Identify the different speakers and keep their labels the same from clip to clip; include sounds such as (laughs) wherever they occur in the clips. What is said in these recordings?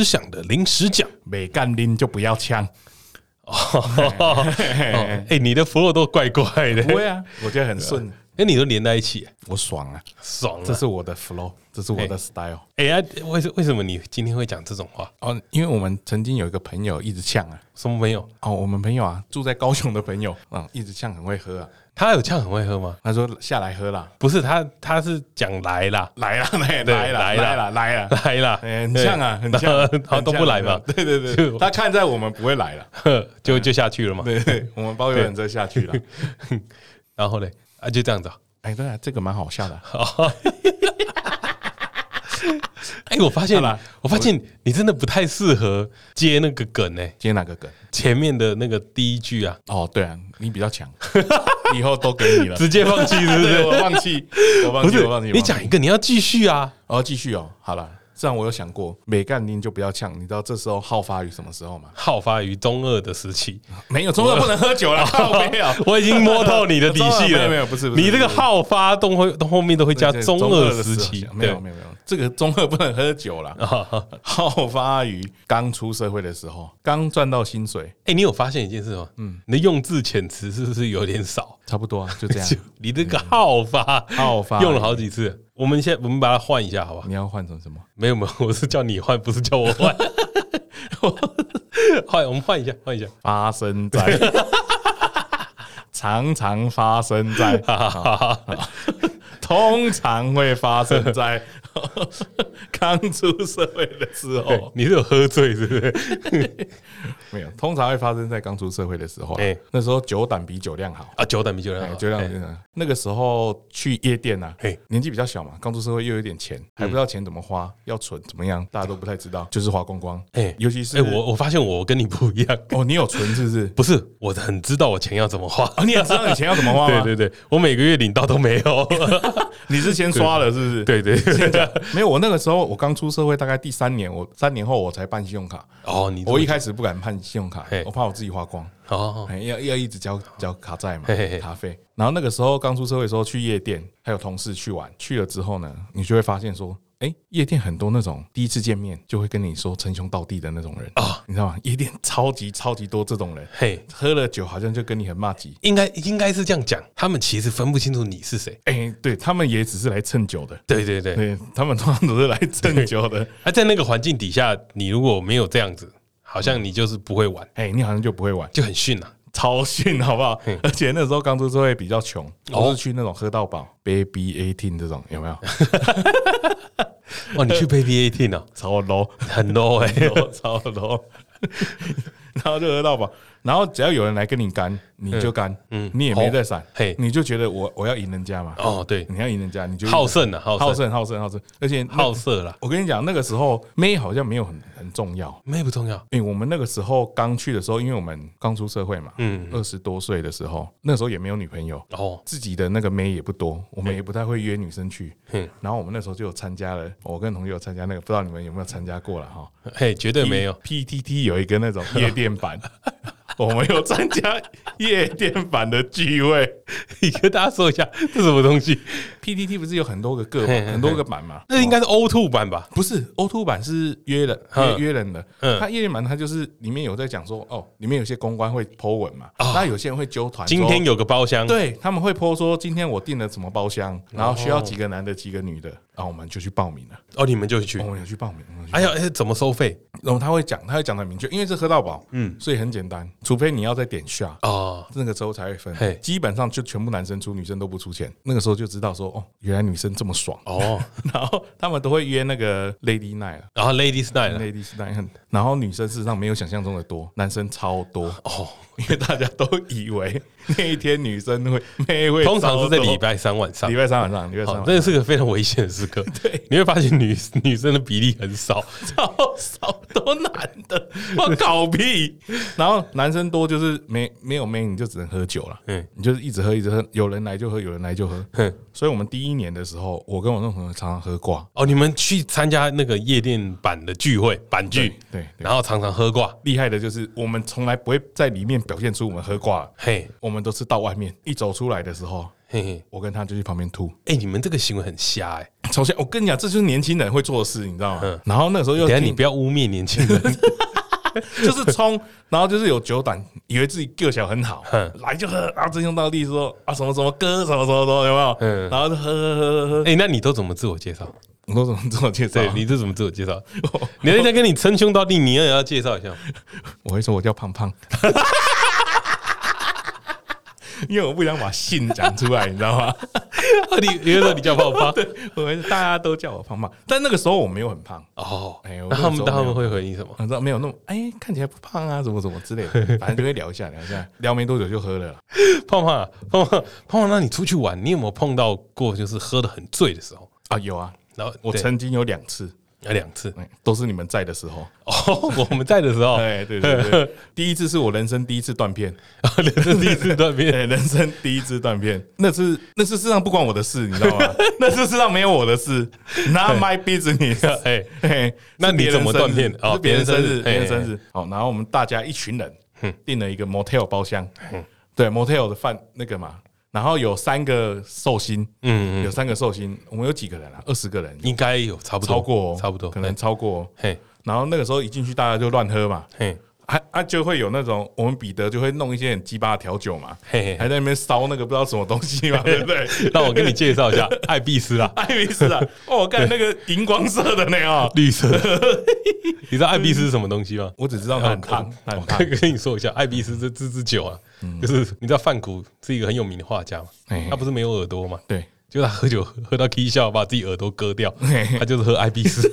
Speaker 1: 临时想的临时奖，
Speaker 2: 没干拎就不要呛。
Speaker 1: 哦，(laughs) 哎，你的 flow 都怪怪的。
Speaker 2: 不会啊，我觉得很顺。
Speaker 1: 跟你都连在一起，
Speaker 2: 我爽啊，
Speaker 1: 爽！
Speaker 2: 这是我的 flow，这是我的 style。
Speaker 1: 哎呀，为什为什么你今天会讲这种话？
Speaker 2: 哦，因为我们曾经有一个朋友一直呛啊，
Speaker 1: 什么朋友？
Speaker 2: 哦，我们朋友啊，住在高雄的朋友啊，一直呛，很会喝啊。
Speaker 1: 他有呛很会喝吗？
Speaker 2: 他说下来喝啦，
Speaker 1: 不是他，他是讲来啦，(laughs)
Speaker 2: 来啦，来啦，来啦，来啦，来啦，
Speaker 1: 来啦，
Speaker 2: 很呛啊，很呛，
Speaker 1: 他 (laughs) 都不来嘛。
Speaker 2: 对对对，他看在我们不会来了，(laughs)
Speaker 1: 就就下去了嘛。
Speaker 2: 对对，我们包有人就下去了。
Speaker 1: 然后嘞，啊，就这样子。
Speaker 2: 哎，对啊，这个蛮好笑的。(laughs)
Speaker 1: 哎，我发现了，我发现你真的不太适合接那个梗呢。
Speaker 2: 接哪个梗？
Speaker 1: 前面的那个第一句啊。
Speaker 2: 哦，对啊，你比较强，(laughs) 以后都给你了，
Speaker 1: 直接放弃是不是？
Speaker 2: 我放弃，我放弃，我放弃。
Speaker 1: 你讲一个，你要继续啊。
Speaker 2: 哦，继续哦。好了。这样我有想过，没干拎就不要呛。你知道这时候好发于什么时候吗？
Speaker 1: 好发于中二的时期。
Speaker 2: 没有中二不能喝酒了，(laughs) 没有。
Speaker 1: 我已经摸透你的底细了。(laughs)
Speaker 2: 没有没有，不是。
Speaker 1: 你这个好发都会到后面都会加中二时期。
Speaker 2: 没有没有没有，这个中二不能喝酒了。好发于刚出社会的时候，刚赚到薪水。
Speaker 1: 哎，你有发现一件事吗？嗯，你的用字遣词是不是有点少？
Speaker 2: 差不多啊，就这样。(laughs)
Speaker 1: 你这个好发
Speaker 2: 好发
Speaker 1: 用了好几次。我们先，我们把它换一下，好吧？
Speaker 2: 你要换成什么？
Speaker 1: 没有没有，我是叫你换，不是叫我换。(laughs) 换，我们换一下，换一下。
Speaker 2: 发生在，(laughs) 常常发生在，(laughs) 通常会发生在。刚出社会的时候，
Speaker 1: 你是有喝醉是不是？
Speaker 2: 没有，通常会发生在刚出社会的时候。哎，那时候酒胆比酒量好
Speaker 1: 啊，酒胆比酒量好，
Speaker 2: 酒量真的。那个时候去夜店呐，年纪比较小嘛，刚出社会又有点钱，还不知道钱怎么花，要存怎么样，大家都不太知道，就是花光光。哎，尤其是哎，
Speaker 1: 我我发现我跟你不一样 (laughs)
Speaker 2: 哦，你有存是不是？(laughs)
Speaker 1: 不是，我很知道我钱要怎么花。
Speaker 2: 你也知道你钱要怎么花吗？(laughs)
Speaker 1: 对对对，我每个月领到都没有。
Speaker 2: 你是先刷了是不是？
Speaker 1: 对对。
Speaker 2: 没有，我那个时候我刚出社会，大概第三年，我三年后我才办信用卡。哦，你我一开始不敢办信用卡，我怕我自己花光。哦，要要一直交交卡债嘛，卡费。然后那个时候刚出社会的时候去夜店，还有同事去玩，去了之后呢，你就会发现说。哎，夜店很多那种第一次见面就会跟你说称兄道弟的那种人啊，你知道吗？夜店超级超级多这种人，嘿，喝了酒好像就跟你很麻吉，
Speaker 1: 应该应该是这样讲，他们其实分不清楚你是谁。
Speaker 2: 哎，对他们也只是来蹭酒的，
Speaker 1: 对对对，
Speaker 2: 对他们通常都是来蹭酒的。
Speaker 1: 那在那个环境底下，你如果没有这样子，好像你就是不会玩，
Speaker 2: 哎，你好像就不会玩，
Speaker 1: 就很逊啊。
Speaker 2: 超逊，好不好？而且那时候刚出社会比较穷，都是去那种喝到饱，Baby Eighteen 这种有没有？
Speaker 1: 哇，(laughs) 你去 Baby Eighteen 哦，(laughs)
Speaker 2: 超 low，
Speaker 1: 很 low 哎，(laughs)
Speaker 2: 超 low，然后就喝到饱，然后只要有人来跟你干。你就干，嗯，你也没在闪，嘿，你就觉得我我要赢人家嘛？哦，对，你要赢人家，你就
Speaker 1: 好胜啊，
Speaker 2: 好胜，好胜，好胜，而且
Speaker 1: 好色了。
Speaker 2: 我跟你讲，那个时候妹好像没有很很重要，
Speaker 1: 妹不重要。
Speaker 2: 因为我们那个时候刚去的时候，因为我们刚出社会嘛，嗯，二十多岁的时候，那时候也没有女朋友，哦，自己的那个妹也不多，我们也不太会约女生去，嗯，然后我们那时候就有参加了，我跟同学有参加那个，不知道你们有没有参加过了哈？
Speaker 1: 嘿，绝对没有。
Speaker 2: PTT 有一个那种夜店版。(laughs) 我们有参加夜店版的聚会，(laughs)
Speaker 1: 你跟大家说一下这是什么东西
Speaker 2: ？PTT 不是有很多个个，很多个版吗？
Speaker 1: 那应该是 O2 版吧？
Speaker 2: 不是 O2 版是约人约约人的。他夜店版他就是里面有在讲说哦，里面有些公关会 po 文嘛，那有些人会揪团，
Speaker 1: 今天有个包厢，
Speaker 2: 对他们会 po 说今天我订了什么包厢，然后需要几个男的几个女的，然后我们就去报名了。
Speaker 1: 哦，你们就去，
Speaker 2: 我们有去报名。
Speaker 1: 哎呀，哎，怎么收费？
Speaker 2: 然后他会讲，他会讲的很明确，因为是喝到饱，嗯，所以很简单，除非你要再点。下哦，那个时候才会分，基本上就全部男生出，女生都不出钱。那个时候就知道说，哦，原来女生这么爽哦。(laughs) 然后他们都会约那个 Lady Night，
Speaker 1: 然后 Ladies Night，Ladies
Speaker 2: Night，然后女生事实上没有想象中的多，男生超多哦。因为大家都以为那一天女生会妹会，
Speaker 1: 通常是在礼拜三晚上，
Speaker 2: 礼拜三晚上，礼拜三晚上，
Speaker 1: 真的是个非常危险的时刻。(laughs) 对，你会发现女 (laughs) 女生的比例很少，(laughs)
Speaker 2: 超少，都男的，我搞屁。然后男生多就是没没有妹，你就只能喝酒了。嗯，你就是一直喝一直喝，有人来就喝，有人来就喝。哼，所以我们第一年的时候，我跟我那朋友常常喝挂。
Speaker 1: 哦，你们去参加那个夜店版的聚会，版聚，对，然后常常喝挂。
Speaker 2: 厉害的就是我们从来不会在里面。表现出我们喝挂，嘿，我们都是到外面一走出来的时候，嘿嘿，我跟他就去旁边吐。
Speaker 1: 哎，你们这个行为很瞎哎，
Speaker 2: 首先，我跟你讲，这就是年轻人会做的事，你知道吗？然后那个时候又，
Speaker 1: 等下你不要污蔑年轻人，(laughs)
Speaker 2: 就是冲，然后就是有酒胆，以为自己个小很好，来就喝啊，真兄道弟说啊什么什么哥什么什么什么有没有？嗯，然后就喝喝喝喝喝。
Speaker 1: 哎，那你都怎么自我介绍？
Speaker 2: 我都怎么自我介绍？
Speaker 1: 你这怎么自我介绍？(laughs) 你人家跟你称兄道弟，你也要介绍一下。(laughs)
Speaker 2: 我会说我叫胖胖。因为我不想把姓讲出来，你知道吗？(laughs)
Speaker 1: 你你说你叫胖胖，(laughs)
Speaker 2: 对，我们大家都叫我胖胖。但那个时候我没有很胖
Speaker 1: 哦。哎，那他们他们会回应什么？
Speaker 2: 你知道没有那么哎，看起来不胖啊，怎么怎么之类的，反正就会聊一下，聊一下，聊没多久就喝了。(laughs)
Speaker 1: 胖胖胖胖胖胖，那你出去玩，你有没有碰到过就是喝的很醉的时候
Speaker 2: 啊？有啊，然后我曾经有两次。
Speaker 1: 有两次，
Speaker 2: 都是你们在的时候
Speaker 1: 哦。我们在的时候，
Speaker 2: 对 (laughs) 对对，(laughs) 第一次是我人生第一次断片，
Speaker 1: 人生第一次断片，(laughs)
Speaker 2: 人生第一次断片。那次那次事实上不关我的事，你知道吗？那次事实上没有我的事，Not my business。哎哎，
Speaker 1: 那你怎么断片？
Speaker 2: 哦，别人生日，别人生日。好，然后我们大家一群人订了一个 motel 包厢，对 motel 的饭那个嘛。然后有三个寿星，嗯，有三个寿星，我们有几个人啊？二十个人，
Speaker 1: 应该有差不多，
Speaker 2: 超过，
Speaker 1: 差不多，
Speaker 2: 可能超过。嘿，然后那个时候一进去，大家就乱喝嘛，嘿，还啊就会有那种我们彼得就会弄一些很鸡巴的调酒嘛，嘿嘿，还在那边烧那个不知道什么东西嘛，对不对？
Speaker 1: 让我给你介绍一下，艾必斯啊，(laughs)
Speaker 2: 艾必斯啊，哦，我看那个荧光色的那个，
Speaker 1: 绿色。(laughs) 你知道艾必斯是什么东西吗？(laughs)
Speaker 2: 我只知道它很烫，
Speaker 1: 我可以跟你说一下，艾必斯这这支酒啊。就是你知道范谷是一个很有名的画家嘛？他不是没有耳朵嘛？对，就他喝酒喝到起笑，把自己耳朵割掉，他就是喝艾必斯。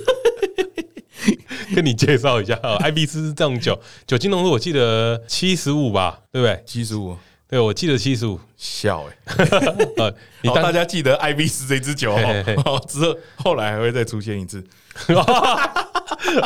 Speaker 1: (laughs) 跟你介绍一下，艾碧斯是这种酒，酒精浓度我记得七十五吧，对不对？
Speaker 2: 七十五，
Speaker 1: 对，我记得七十五。
Speaker 2: 笑哎，(laughs) 你大家记得 IB 四这支酒哦，之后后来还会再出现一次。(laughs)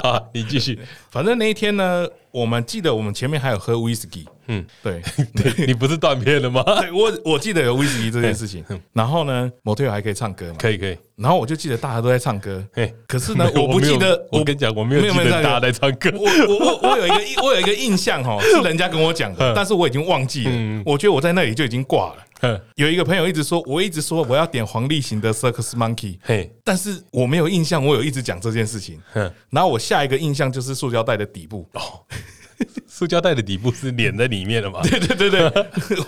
Speaker 1: 啊，你继续。
Speaker 2: 反正那一天呢，我们记得我们前面还有喝威士忌。嗯，对，(laughs) 对 (laughs)
Speaker 1: 你不是断片了吗？
Speaker 2: 对，我我记得有威士忌这件事情。然后呢，motel 还可以唱歌嘛？
Speaker 1: 可以可以。
Speaker 2: 然后我就记得大家都在唱歌。哎，可是呢，(laughs) 我不记得。
Speaker 1: 我跟你讲，我没有记得大家在唱歌。
Speaker 2: 我我我有一个我有一个印象哈，是人家跟我讲的，但是我已经忘记了。我觉得我在那里就已经挂了。有一个朋友一直说，我一直说我要点黄立行的 Circus Monkey，嘿，但是我没有印象，我有一直讲这件事情。然后我下一个印象就是塑胶袋的底部哦，(laughs)
Speaker 1: 塑胶袋的底部是连在里面的嘛？
Speaker 2: 对对对对，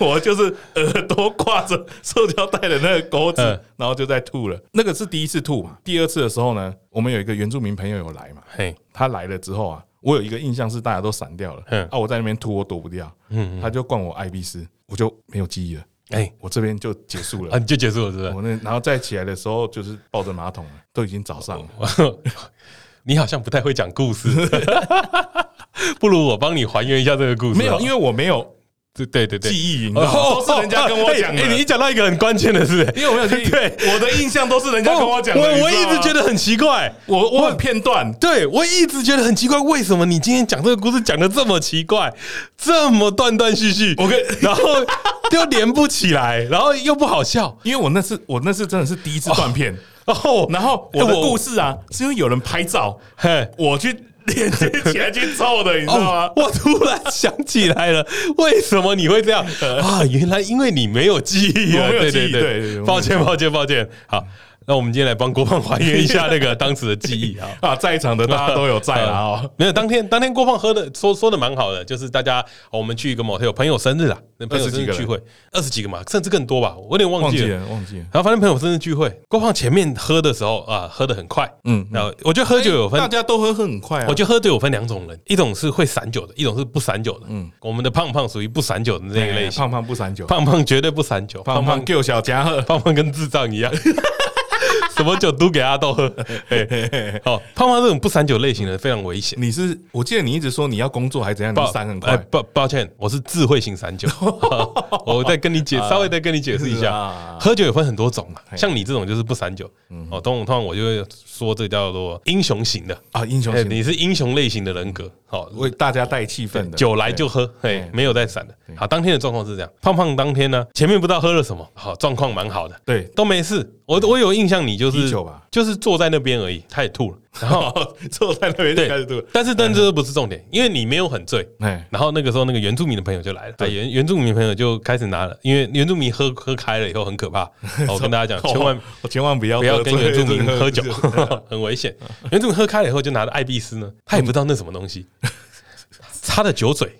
Speaker 2: (laughs) 我就是耳朵挂着塑胶袋的那个钩子，然后就在吐了。那个是第一次吐嘛？第二次的时候呢，我们有一个原住民朋友有来嘛？嘿，他来了之后啊，我有一个印象是大家都闪掉了，啊，我在那边吐，我躲不掉，嗯，他就灌我艾碧斯，我就没有记忆了。哎，欸、我这边就结束了啊，
Speaker 1: 你就结束了是不是？
Speaker 2: 我那然后再起来的时候，就是抱着马桶了，都已经早上了。(laughs)
Speaker 1: 你好像不太会讲故事，(laughs) 不如我帮你还原一下这个故事。
Speaker 2: 没有，因为我没有。对对对对，记忆？都是人家跟我讲的。
Speaker 1: 哎，你讲到一个很关键的事，
Speaker 2: 因为我没有记忆。对，我的印象都是人家跟我讲的。我
Speaker 1: 我一直觉得很奇怪，
Speaker 2: 我我很片段。
Speaker 1: 对，我一直觉得很奇怪，为什么你今天讲这个故事讲的这么奇怪，这么断断续续？我跟然后又连不起来，(laughs) 然后又不好笑，
Speaker 2: 因为我那次我那次真的是第一次断片。然后然后我的故事啊，是因为有人拍照，嘿，我去。连接起来去凑的，你知道吗？
Speaker 1: 我突然想起来了，为什么你会这样 (laughs) 啊？原来因为你没有记忆啊！对对对，抱歉抱歉抱歉，好。那我们今天来帮郭胖还原一下那个当时的记忆啊！(laughs)
Speaker 2: 啊，在场的大家都有在啊，(laughs)
Speaker 1: 没有当天当天郭胖喝的说说的蛮好的，就是大家我们去一个 motel，朋友生日啊，朋友生日聚会。二十几个嘛，甚至更多吧，我有点忘记了。忘记了。然后反正朋友生日聚会，郭胖前面喝的时候啊，喝的很快，嗯，然后我觉得喝酒有分，
Speaker 2: 大家都喝很快啊。
Speaker 1: 我觉得喝酒有分两种人，一种是会散酒的，一种是不散酒的。嗯，我们的胖胖属于不散酒的那一类型，
Speaker 2: 胖胖不散酒，
Speaker 1: 胖胖绝对不散酒，
Speaker 2: 胖胖救小家伙，(laughs)
Speaker 1: 胖胖跟智障一样。什么酒都给阿豆喝，(laughs) 好，胖胖这种不散酒类型的非常危险。
Speaker 2: 你是，我记得你一直说你要工作还是怎样，你散很快。
Speaker 1: 抱抱歉，我是智慧型散酒。(laughs) 我再跟你解，稍微再跟你解释一下，喝酒有分很多种嘛，像你这种就是不散酒。哦，通常我就会说这叫做英雄型的。
Speaker 2: 啊，英雄型，
Speaker 1: 你是英雄类型的人格，好，
Speaker 2: 为大家带气氛的，
Speaker 1: 酒来就喝，嘿，没有在散的。好，当天的状况是这样，胖胖当天呢，前面不知道喝了什么，好，状况蛮好的，对，都没事。我我有印象，你就是就是坐在那边而已，他也吐了，(laughs) 然后 (laughs)
Speaker 2: 坐在那边就开始吐。
Speaker 1: 但是，但这不是重点，因为你没有很醉。然后那个时候，那个原住民的朋友就来了，原原住民朋友就开始拿了，因为原住民喝喝开了以后很可怕。(laughs) 我跟大家讲，千万
Speaker 2: 千万不要
Speaker 1: 不要跟原住民喝酒，很危险。原住民喝开了以后就拿着艾必斯呢，他也不知道那什么东西，插的酒嘴。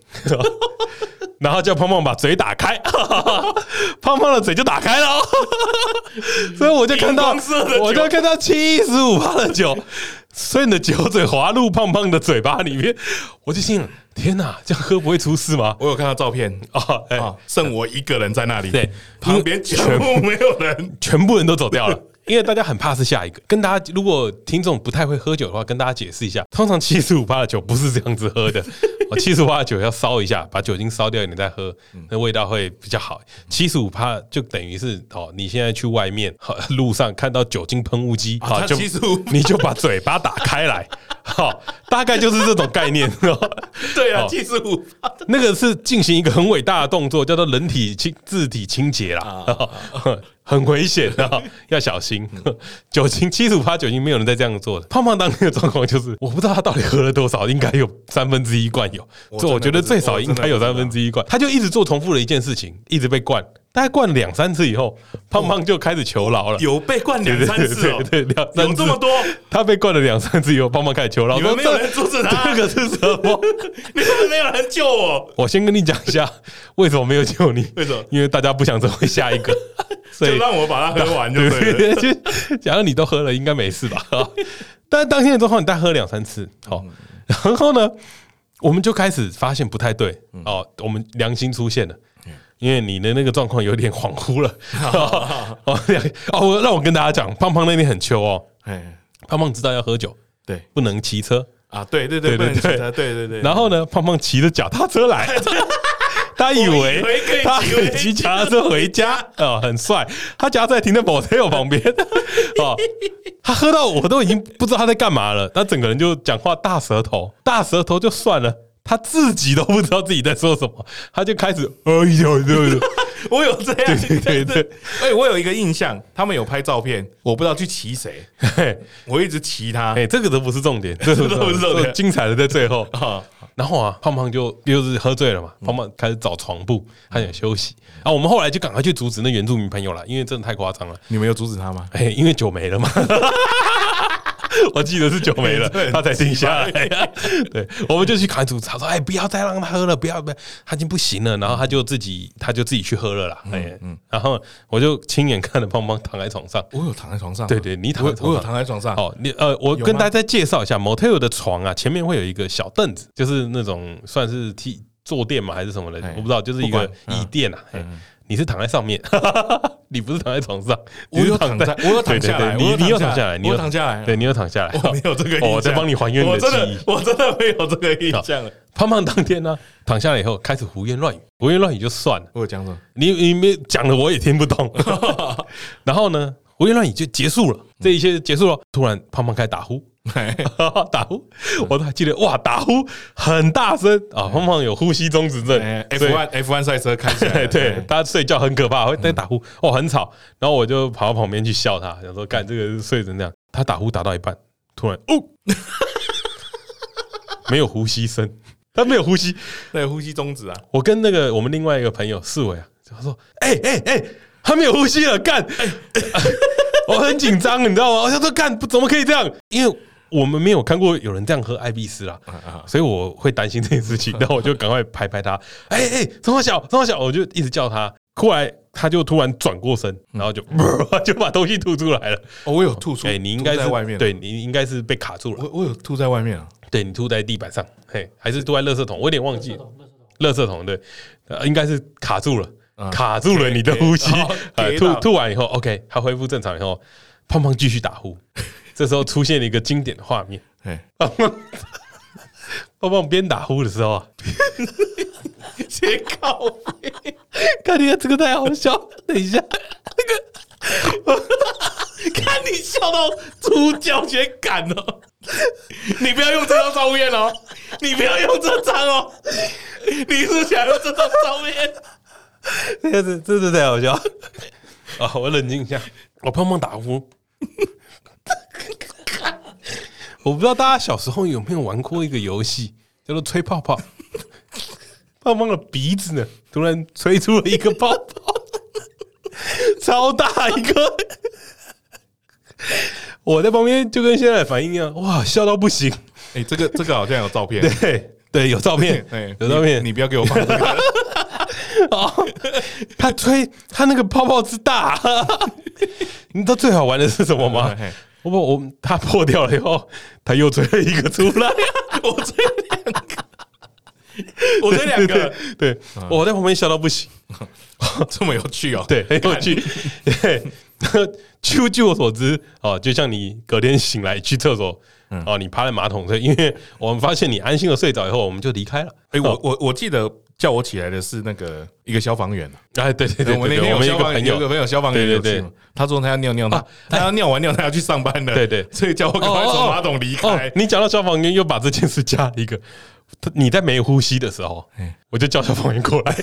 Speaker 1: 然后叫胖胖把嘴打开，(laughs) 胖胖的嘴就打开了，(laughs) 所以我就看到，我就看到七十五趴的酒顺着酒嘴滑入胖胖的嘴巴里面，我就心想：天哪，这样喝不会出事吗？
Speaker 2: 我有看到照片啊，剩我一个人在那里，对，旁边全部没有人，
Speaker 1: 全部人都走掉了。(laughs) 因为大家很怕是下一个，跟大家如果听众不太会喝酒的话，跟大家解释一下，通常七十五趴的酒不是这样子喝的，(laughs) 七十五趴的酒要烧一下，把酒精烧掉，你再喝，那味道会比较好。七十五趴就等于是哦，你现在去外面 (laughs) 路上看到酒精喷雾机，好，就 (laughs) 你就把嘴巴打开来，好，大概就是这种概念。
Speaker 2: 对啊，七十五，
Speaker 1: 那个是进行一个很伟大的动作，叫做人体清自体清洁啦。很危险的，要小心。酒精七十五趴酒精，没有人再这样做的。胖胖当天的状况就是，我不知道他到底喝了多少，应该有三分之一罐有。这我觉得最少应该有三分之一罐。他就一直做重复的一件事情，一直被灌。大概灌了两三次以后，胖胖就开始求饶了。
Speaker 2: 有被灌两三次哦，
Speaker 1: 对，两三次
Speaker 2: 有这么多。
Speaker 1: 他被灌了两三次以后，胖胖开始求饶。
Speaker 2: 你们没有人阻止他？
Speaker 1: 这个是什么？(laughs)
Speaker 2: 你们没有人救我。
Speaker 1: 我先跟你讲一下，为什么没有救你？
Speaker 2: 为什么？
Speaker 1: 因为大家不想成为下一个，(laughs)
Speaker 2: 所以让我把它喝完就对了。(laughs)
Speaker 1: 就假如你都喝了，应该没事吧？但是当天的状况，你大概喝两三次，好，然后呢，我们就开始发现不太对哦，我们良心出现了。因为你的那个状况有点恍惚了，(laughs) (laughs) 哦，哦，让我跟大家讲，胖胖那天很糗哦，胖胖知道要喝酒，对，不能骑车。
Speaker 2: 啊，对对对对对对。对对，
Speaker 1: 然后呢，胖胖骑着脚踏车来，(laughs) 他以为他骑脚踏车回家。哦，很帅，他脚踏车停在 motel 旁边，哦，他喝到我都已经不知道他在干嘛了，他整个人就讲话大舌头，大舌头就算了。他自己都不知道自己在说什么，他就开始哎呦，对不对？(laughs)
Speaker 2: 我有这样，对对对。(laughs) 哎，我有一个印象，他们有拍照片，我不知道去骑谁，我一直骑他。
Speaker 1: 哎，(laughs) 这个都不是重点，这个都不是重点，精彩的在最后。然后啊，胖胖就又是喝醉了嘛，胖胖开始找床铺，他想休息。啊我们后来就赶快去阻止那原住民朋友了，因为真的太夸张了。
Speaker 2: 你们有阻止他吗？
Speaker 1: 哎，因为酒没了嘛。(laughs) 我记得是酒没了，他才停下来。对，(laughs) 我们就去砍主他说：“哎，不要再让他喝了，不要不要，他已经不行了。”然后他就自己，他就自己去喝了啦。哎，嗯，然后我就亲眼看着胖胖躺在床上。
Speaker 2: 我有躺在床上。
Speaker 1: 对对，你躺在床上。
Speaker 2: 我有躺在床上。
Speaker 1: 哦，你呃，我跟大家再介绍一下，motel 的床啊，前面会有一个小凳子，就是那种算是替坐垫嘛，还是什么的，我不知道，就是一个椅垫啊。你是躺在上面，(laughs) 你不是躺在床上，
Speaker 2: 我有躺在，我有躺下来，
Speaker 1: 你你有躺下来，
Speaker 2: 你有躺下来，
Speaker 1: 对，你有躺下来，
Speaker 2: 我没有这个印象，
Speaker 1: 我在帮你还原你的记忆，
Speaker 2: 我真的没有这个印象了。
Speaker 1: 胖胖当天呢，躺下来以后开始胡言乱语，胡言乱语就算了，
Speaker 2: 我有讲什么？
Speaker 1: 你你没讲的，我也听不懂。(laughs) 然后呢，胡言乱语就结束了，这一切结束了，突然胖胖开始打呼。打呼，我都还记得哇，打呼很大声啊！胖胖有呼吸中止症
Speaker 2: ，F one F one 赛车开起来，(laughs)
Speaker 1: 对，他睡觉很可怕，会在打呼，哦，很吵。然后我就跑到旁边去笑他，想说干这个睡成这样。他打呼打到一半，突然哦，(laughs) 没有呼吸声，他没有呼吸，
Speaker 2: 没有呼吸中止啊！
Speaker 1: 我跟那个我们另外一个朋友四伟啊，他说：“哎哎哎，他没有呼吸了，干！” (laughs) 我很紧张，你知道吗？我想说干，怎么可以这样？因为我们没有看过有人这样喝艾必斯啦，所以我会担心这件事情。然后我就赶快拍拍他，(laughs) 哎哎，陈华小，陈华小，我就一直叫他。后来他就突然转过身，然后就 (laughs) 就把东西吐出来了。
Speaker 2: 哦我有吐出，
Speaker 1: 哎，你应该是在外面，对，你应该是被卡住了。
Speaker 2: 我我有吐在外面啊，
Speaker 1: 对，你吐在地板上，嘿，还是吐在垃圾桶？我有点忘记，垃圾桶对，应该是卡住了，卡住了你的呼吸。(laughs) 吐吐完以后，OK，他恢复正常以后，胖胖继续打呼。这时候出现了一个经典的画面，胖胖 (laughs) 边打呼的时候啊，(laughs) 先靠背，看你这个太好笑。等一下，那个，看你笑到猪脚全干了。你不要用这张照片哦，你不要用这张哦，你是想用这张照片？(laughs) 这个是真的太好笑啊！我冷静一下，我胖胖打呼。(laughs) 我不知道大家小时候有没有玩过一个游戏，叫做吹泡泡。(laughs) 胖胖的鼻子呢，突然吹出了一个泡泡，超大一个。(laughs) 我在旁边就跟现在的反应一样，哇，笑到不行。
Speaker 2: 哎、欸，这个这个好像有照片，
Speaker 1: 对对，有照片，
Speaker 2: 欸、
Speaker 1: 有照片
Speaker 2: 你，你不要给我放这个。
Speaker 1: 哦，他吹他那个泡泡之大，你知道最好玩的是什么吗？我我他破掉了以后，他又追了一个出来，
Speaker 2: 我追两个，我追两个，
Speaker 1: 对，我在旁边笑到不行，(laughs)
Speaker 2: 这么有趣哦，
Speaker 1: 对，很有趣。(laughs) 对，据据我所知，哦，就像你隔天醒来去厕所，哦，你趴在马桶上，因为我们发现你安心的睡着以后，我们就离开了。
Speaker 2: 哎，我我我记得。叫我起来的是那个一个消防员，
Speaker 1: 哎，对对对，
Speaker 2: 我那天有消防员，有个朋友消防员，对对对，他说他要尿尿，他他要尿完尿，他要去上班的，
Speaker 1: 对对，
Speaker 2: 所以叫我赶快从马桶离开。
Speaker 1: 你讲到消防员，又把这件事加了一个，你在没呼吸的时候，我就叫消防员过来，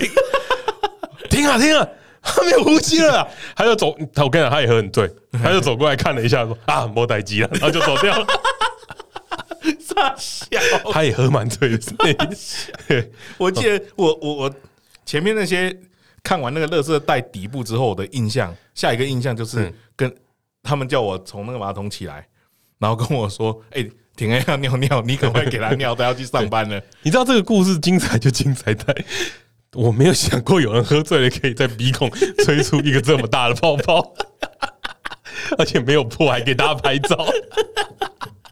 Speaker 1: (laughs) 停啊停啊，他没有呼吸了，他就走，我跟你讲，他也喝很醉，他就走过来看了一下，说啊，没代志了，然后就走掉了。(laughs)
Speaker 2: 傻笑，
Speaker 1: 他也喝蛮醉的。(laughs)
Speaker 2: 我记得我我我前面那些看完那个乐色袋底部之后，我的印象，下一个印象就是跟他们叫我从那个马桶起来，然后跟我说：“哎，婷爱要尿尿，你赶快给他尿，他要去上班了。(laughs) ”
Speaker 1: 你知道这个故事精彩就精彩在，我没有想过有人喝醉了可以在鼻孔吹出一个这么大的泡泡，而且没有破，还给大家拍照。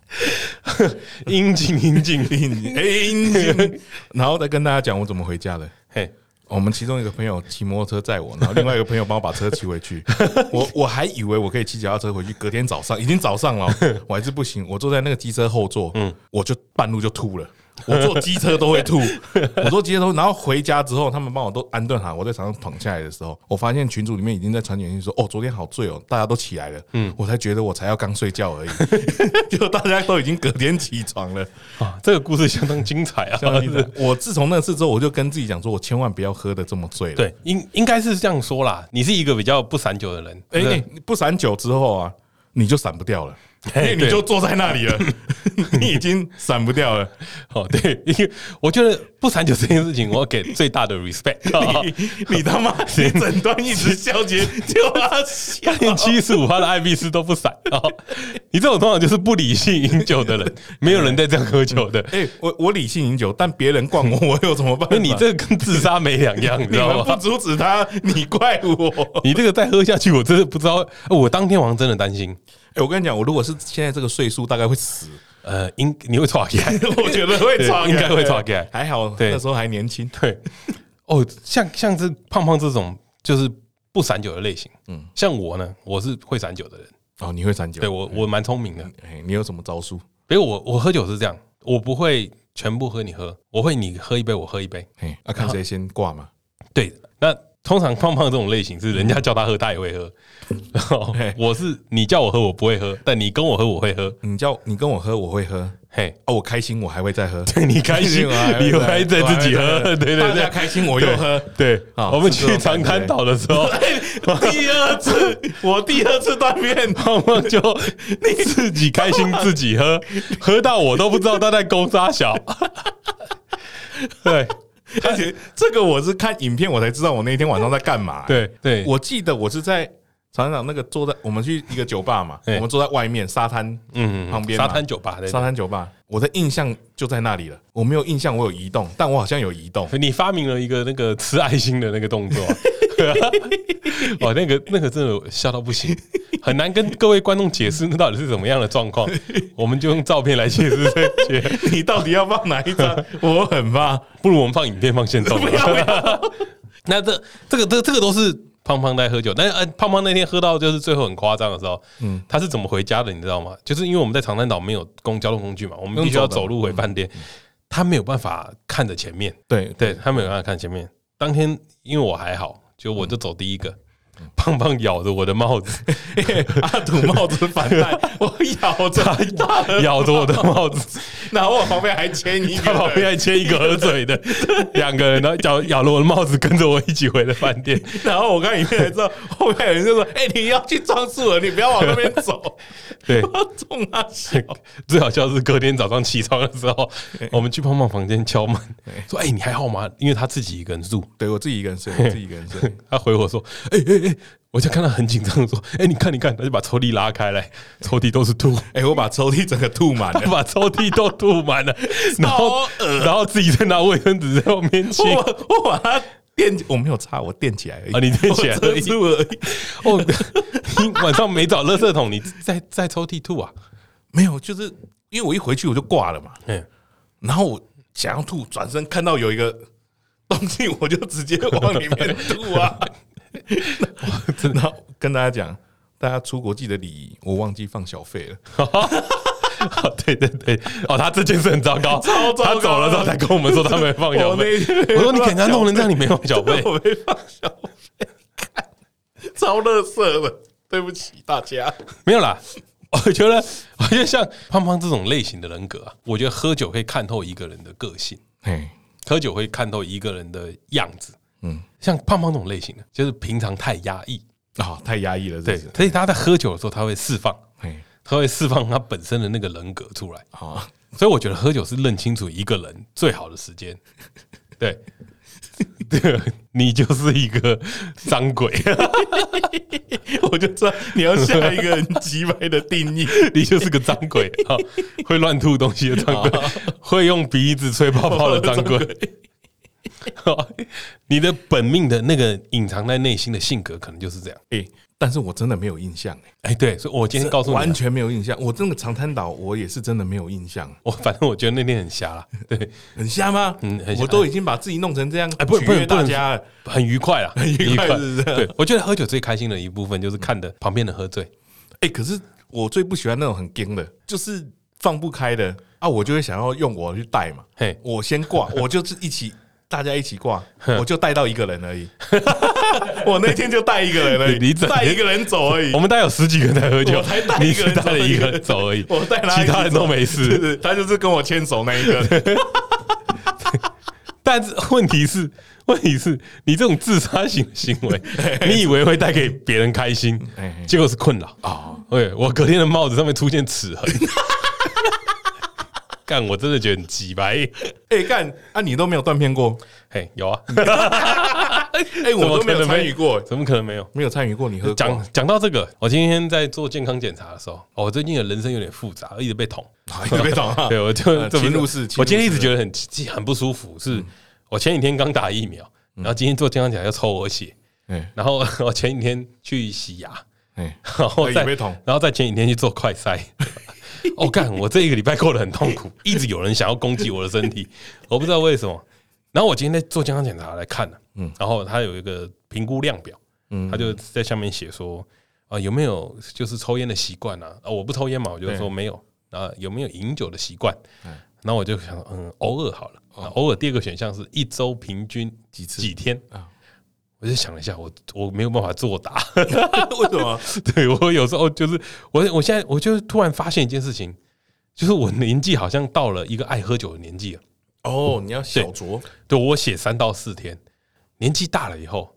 Speaker 1: (laughs) 应景，应景，(laughs) 应景，哎，应景，(laughs)
Speaker 2: 然后再跟大家讲我怎么回家的。嘿，我们其中一个朋友骑摩托车载我，然后另外一个朋友帮我把车骑回去。我我还以为我可以骑脚踏车回去，隔天早上已经早上了，我还是不行。我坐在那个机车后座，嗯，我就半路就吐了。我坐机车都会吐，我坐机车都，然后回家之后，他们帮我都安顿好。我在床上躺下来的时候，我发现群组里面已经在传简讯说：“哦，昨天好醉哦，大家都起来了。”嗯，我才觉得我才要刚睡觉而已，(laughs) 就大家都已经隔天起床了
Speaker 1: 啊！这个故事相当精彩啊！
Speaker 2: 我自从那次之后，我就跟自己讲说：“我千万不要喝得这么醉了。”
Speaker 1: 对，应应该是这样说啦。你是一个比较不散酒的人，
Speaker 2: 哎、欸，不散酒之后啊，你就散不掉了。(laughs) 哎，你就坐在那里了，(laughs) 你已经闪不掉了。(laughs)
Speaker 1: 哦，对，因为我觉得不闪酒这件事情，我要给最大的 respect。
Speaker 2: 你你他妈，你整段一直笑结就要笑，
Speaker 1: 连七十五趴的艾必斯都不闪啊！你这种通常就是不理性饮酒的人，没有人在这样喝酒的。
Speaker 2: 哎，我我理性饮酒，但别人灌我，我有什么办法？
Speaker 1: 你这个跟自杀没两样，你知道吗？
Speaker 2: 不阻止他，你怪我。
Speaker 1: 你这个再喝下去，我真的不知道。我当天晚上真的担心。
Speaker 2: 哎，我跟你讲，我如果是现在这个岁数，大概会死。
Speaker 1: 呃，应你会剉起来，(laughs)
Speaker 2: 我觉得会剉，(laughs)
Speaker 1: 应该会剉起来。
Speaker 2: 还好，对，那时候还年轻。
Speaker 1: 对，(laughs) 哦，像像是胖胖这种，就是不散酒的类型。嗯，像我呢，我是会散酒的人。
Speaker 2: 哦，你会散酒？
Speaker 1: 对我，我蛮聪明的。
Speaker 2: 哎，你有什么招数？
Speaker 1: 比如我，我喝酒是这样，我不会全部喝你喝，我会你喝一杯，我喝一杯。
Speaker 2: 哎，那看谁先挂嘛？
Speaker 1: 对，那。通常胖胖这种类型是人家叫他喝，他也会喝。(laughs) 然后我是你叫我喝，我不会喝；但你跟我喝，我会喝。
Speaker 2: 你叫你跟我喝，我会喝。嘿，哦，我开心，我还会再喝。(laughs)
Speaker 1: 对，你开心，(laughs) 你还在自己喝。对对对，大
Speaker 2: 家开心，我又喝。
Speaker 1: 对，我们去长滩岛的时候，
Speaker 2: 第二次我第二次断片，
Speaker 1: 胖胖就你自己开心自己喝，喝到我都不知道他在攻杀小。对。(laughs)
Speaker 2: 而且这个我是看影片，我才知道我那天晚上在干嘛。
Speaker 1: 对对，
Speaker 2: 我记得我是在长那个坐在我们去一个酒吧嘛，我们坐在外面沙滩嗯旁边
Speaker 1: 沙滩酒吧，
Speaker 2: 沙滩酒吧，我的印象就在那里了。我没有印象我有移动，但我好像有移动。
Speaker 1: 你发明了一个那个吃爱心的那个动作，(laughs) 哇，(laughs) 那个那个真的笑到不行，很难跟各位观众解释那到底是怎么样的状况。我们就用照片来解释。(laughs)
Speaker 2: 你到底要放哪一张？我很怕，
Speaker 1: 不如我们放影片放现动。(laughs) 那这这个这这个都是胖胖在喝酒，但是呃，胖胖那天喝到就是最后很夸张的时候，嗯，他是怎么回家的？你知道吗？就是因为我们在长滩岛没有公交通工具嘛，我们必须要走路回饭店。他没有办法看着前面，
Speaker 2: 对
Speaker 1: 对，他没有办法看前面。当天因为我还好，就我就走第一个。胖胖咬着我的帽子，(laughs)
Speaker 2: 阿土帽子反戴，我咬着他，
Speaker 1: 咬着我的帽子，
Speaker 2: 然后我旁边还牵一个，
Speaker 1: 他旁边还牵一个喝 (laughs) 醉的两个人，然后咬咬了我的帽子，跟着我一起回了饭店。(laughs)
Speaker 2: 然后我看影片才知道，后面有人就说：“哎，你要去撞树了，你不要往那边走。”
Speaker 1: 对，撞啊！最好笑是隔天早上起床的时候，我们去胖胖房间敲门，说：“哎，你还好吗？”因为他自己一个人住，
Speaker 2: 对，我自己一个人睡，我自己一个人睡。
Speaker 1: 他回我说：“哎哎哎。”我就看到很紧张的说：“ (laughs) 哎，你看，你看，他就把抽屉拉开来，抽屉都是吐。(laughs)
Speaker 2: 哎，我把抽屉整个吐满了，(laughs)
Speaker 1: 把抽屉都吐满了，然后，然后自己再拿卫生纸在后面清。
Speaker 2: 我我把它垫，我没有擦，我垫起来而已。
Speaker 1: 啊，你垫起来而已。哦，你晚上没找垃圾桶，你在在抽屉吐啊？
Speaker 2: 没有，就是因为我一回去我就挂了嘛。嗯，然后我想要吐，转身看到有一个东西，我就直接往里面吐啊。” (laughs) 真的跟大家讲，大家出国记得礼仪，我忘记放小费了。(laughs)
Speaker 1: 对对对，哦，他这件事很糟糕，
Speaker 2: 超糟糕。
Speaker 1: 他走了之后才跟我们说他没放小费。我说你给人家弄成这样，你没放小费？
Speaker 2: 我没放小费，超乐色的，对不起大家。
Speaker 1: 没有啦，(laughs) 我觉得，我觉得像胖胖这种类型的人格啊，我觉得喝酒可以看透一个人的个性，喝酒会看透一个人的样子。嗯，像胖胖这种类型的，就是平常太压抑
Speaker 2: 啊，太压抑了。
Speaker 1: 对，所以他在喝酒的时候，他会释放，他会释放他本身的那个人格出来啊。所以我觉得喝酒是认清楚一个人最好的时间。对，对，(laughs) 你就是一个脏鬼，(laughs)
Speaker 2: 我就知道你要下一个很机掰的定义，(laughs)
Speaker 1: 你就是个脏鬼啊，会乱吐东西的脏鬼，会用鼻子吹泡泡的脏鬼。(laughs) 你的本命的那个隐藏在内心的性格，可能就是这样。
Speaker 2: 哎，但是我真的没有印象。
Speaker 1: 哎，对，所以我今天告诉你，
Speaker 2: 完全没有印象。我真的长滩岛，我也是真的没有印象。
Speaker 1: 我 (laughs) 反正我觉得那天很瞎了，(laughs) 对，
Speaker 2: 很瞎吗？嗯，我都已经把自己弄成这样，
Speaker 1: 哎，不，不，大家很愉快了，
Speaker 2: 很愉快，是不是？
Speaker 1: 对，我觉得喝酒最开心的一部分就是看的旁边的喝醉。
Speaker 2: 哎，可是我最不喜欢那种很惊的，就是放不开的啊，我就会想要用我去带嘛。嘿，我先挂，我就是一起。大家一起挂，我就带到一个人而已。(laughs) 我那天就带一个人而已，你带一个人走而已。
Speaker 1: 我们带有十几个人在喝酒，
Speaker 2: 我才带一个人
Speaker 1: 带了一个人走而已。
Speaker 2: 我带
Speaker 1: 其他人都没事，
Speaker 2: 他就是跟我牵手那一个。(laughs)
Speaker 1: 但是问题是，问题是你这种自杀型行为，(laughs) 你以为会带给别人开心，结果是困扰啊！对，我隔天的帽子上面出现齿痕。干，我真的觉得很鸡掰。(laughs)
Speaker 2: 哎，干啊，你都没有断片过？
Speaker 1: 嘿，有啊。(laughs)
Speaker 2: 哎，我都没有参与过，
Speaker 1: 怎么可能没有？
Speaker 2: 没有参与过，你喝？
Speaker 1: 讲讲到这个，我今天在做健康检查的时候，我最近的人生有点复杂，一直被捅，(laughs)
Speaker 2: 一直被捅。
Speaker 1: 对，我就侵入式。我今天一直觉得很很不舒服，是我前几天刚打疫苗，然后今天做健康检查要抽我血，然后我前几天去洗牙，然后再然后再前几天去做快筛。我干、哦，我这一个礼拜过得很痛苦，(laughs) 一直有人想要攻击我的身体，我不知道为什么。然后我今天在做健康检查来看呢，嗯，然后他有一个评估量表，嗯，他就在下面写说啊，有没有就是抽烟的习惯啊？啊，我不抽烟嘛，我就说没有。啊，有没有饮酒的习惯？然后我就想，嗯，偶尔好了，偶尔。第二个选项是一周平均几次几天啊？我就想了一下，我我没有办法作答，(laughs) 为
Speaker 2: 什么？(laughs)
Speaker 1: 对，我有时候就是我，我现在我就突然发现一件事情，就是我年纪好像到了一个爱喝酒的年纪了。
Speaker 2: 哦，你要小酌？
Speaker 1: 对，我写三到四天。年纪大了以后，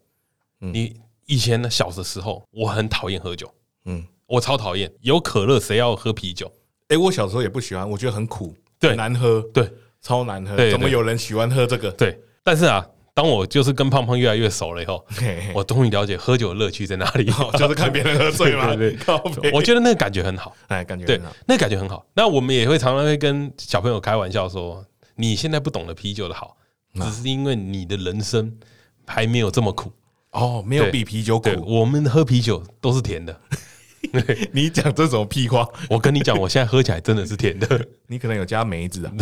Speaker 1: 你以前呢，小的时候我很讨厌喝酒，嗯，我超讨厌。有可乐谁要喝啤酒？
Speaker 2: 哎，我小时候也不喜欢，我觉得很苦，
Speaker 1: 对，
Speaker 2: 难喝，
Speaker 1: 对，
Speaker 2: 超难喝。怎么有人喜欢喝这个？
Speaker 1: 对，但是啊。当我就是跟胖胖越来越熟了以后，我终于了解喝酒的乐趣在哪里，
Speaker 2: 就是看别人喝醉嘛。(laughs) 对，
Speaker 1: 我觉得那个感觉很好，
Speaker 2: 哎，感觉
Speaker 1: 对，那个感觉很好。那我们也会常常会跟小朋友开玩笑说：“你现在不懂得啤酒的好，只是因为你的人生还没有这么苦
Speaker 2: 哦，没有比啤酒苦。
Speaker 1: 我们喝啤酒都是甜的。(laughs)
Speaker 2: 你讲这种屁话，
Speaker 1: 我跟你讲，我现在喝起来真的是甜的。(laughs)
Speaker 2: 你可能有加梅子啊。”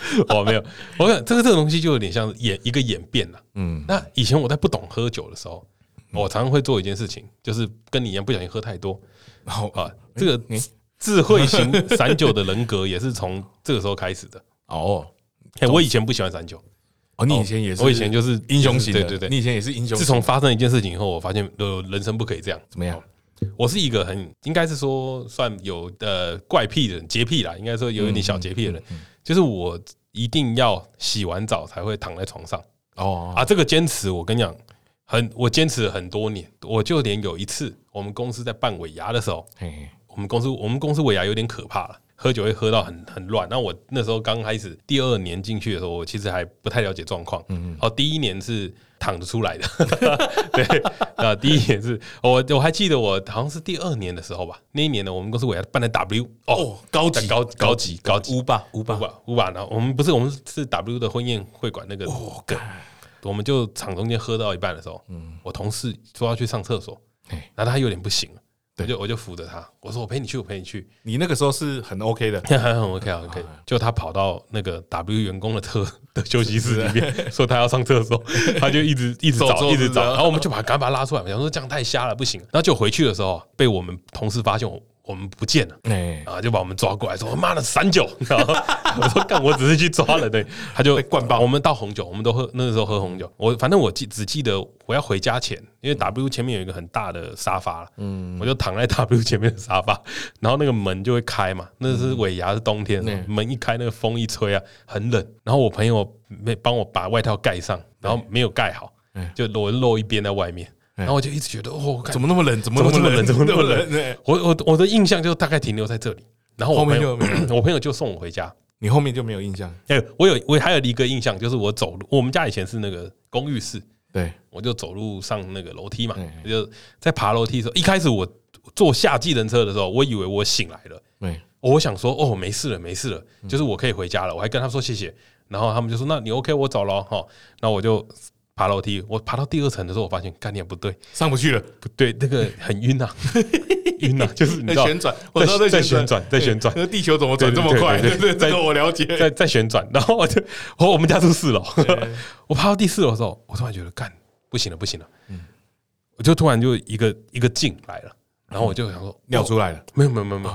Speaker 2: (laughs)
Speaker 1: 我没有，我想这个这个东西就有点像演一个演变了。嗯，那以前我在不懂喝酒的时候，我常常会做一件事情，就是跟你一样不小心喝太多。然后啊，这个智慧型 (laughs) 散酒的人格也是从这个时候开始的。哦，我以前不喜欢散酒。
Speaker 2: 哦，你以前也是，
Speaker 1: 我以前就是
Speaker 2: 英雄型的。
Speaker 1: 对对对，
Speaker 2: 你以前也是英雄。
Speaker 1: 自从发生一件事情以后，我发现呃，人生不可以这样。
Speaker 2: 怎么样？
Speaker 1: 我是一个很应该是说算有呃怪癖的人，洁癖啦，应该说有一点小洁癖的人，就是我一定要洗完澡才会躺在床上。哦啊，这个坚持我跟你讲，很我坚持了很多年，我就连有一次我们公司在办尾牙的时候，我们公司我们公司尾牙有点可怕了。喝酒会喝到很很乱，那我那时候刚开始第二年进去的时候，我其实还不太了解状况。嗯嗯。哦，第一年是躺着出来的，(laughs) 对啊，第一年是我我还记得我好像是第二年的时候吧，那一年呢，我们公司我要办的 W 哦，高级高高级高级乌霸乌霸乌霸，然后我们不是我们是 W 的婚宴会馆那个，我们就场中间喝到一半的时候，嗯，我同事说要去上厕所，然后他有点不行了。我就我就扶着他，我说我陪你去，我陪你去。
Speaker 2: 你那个时候是很 OK 的，(laughs)
Speaker 1: 还很 OK 啊 OK。就他跑到那个 W 员工的特 (laughs) 的休息室里面，说他要上厕所，(laughs) 他就一直一直找，一直找，然后我们就把赶快把他拉出来，想说这样太瞎了，不行。然后就回去的时候，被我们同事发现我。我们不见了，啊，就把我们抓过来，说妈的散酒。(laughs) 然后我说干，我只是去抓了，对，他就灌爆。我们倒红酒，我们都喝，那个时候喝红酒。我反正我记只记得我要回家前，因为 W 前面有一个很大的沙发，嗯，我就躺在 W 前面的沙发，然后那个门就会开嘛，那是尾牙是冬天，门一开，那个风一吹啊，很冷。然后我朋友没帮我把外套盖上，然后没有盖好，就裸露一边在外面。然后我就一直觉得，哦，
Speaker 2: 怎么那么冷？怎么那么冷？(laughs) 怎么那么冷？
Speaker 1: 我我我的印象就大概停留在这里。然后我朋友，(clears throat) 我朋友就送我回家。
Speaker 2: 你后面就没有印象？
Speaker 1: 哎，我有，我还有一个印象，就是我走路，我们家以前是那个公寓式，对，我就走路上那个楼梯嘛，就在爬楼梯的时候，一开始我坐下计程车的时候，我以为我醒来了，对，我想说，哦，没事了，没事了，就是我可以回家了。我还跟他说谢谢，然后他们就说，那你 OK，我走了哈。然后我就。爬楼梯，我爬到第二层的时候，我发现概念不对，
Speaker 2: 上不去了，
Speaker 1: 不对，那个很晕啊，(laughs) 晕啊，就是你知道
Speaker 2: 旋转，
Speaker 1: 在在旋转，在旋转，
Speaker 2: 那地球怎么转这么快？对对，(laughs) 这个我了解，
Speaker 1: 在在旋转，(laughs) 然后我就，我我们家住四楼，我爬到第四楼的时候，我突然觉得干不行了，不行了，嗯，我就突然就一个一个劲来了，然后我就想说
Speaker 2: 尿出来了，
Speaker 1: 没有没有没有没有，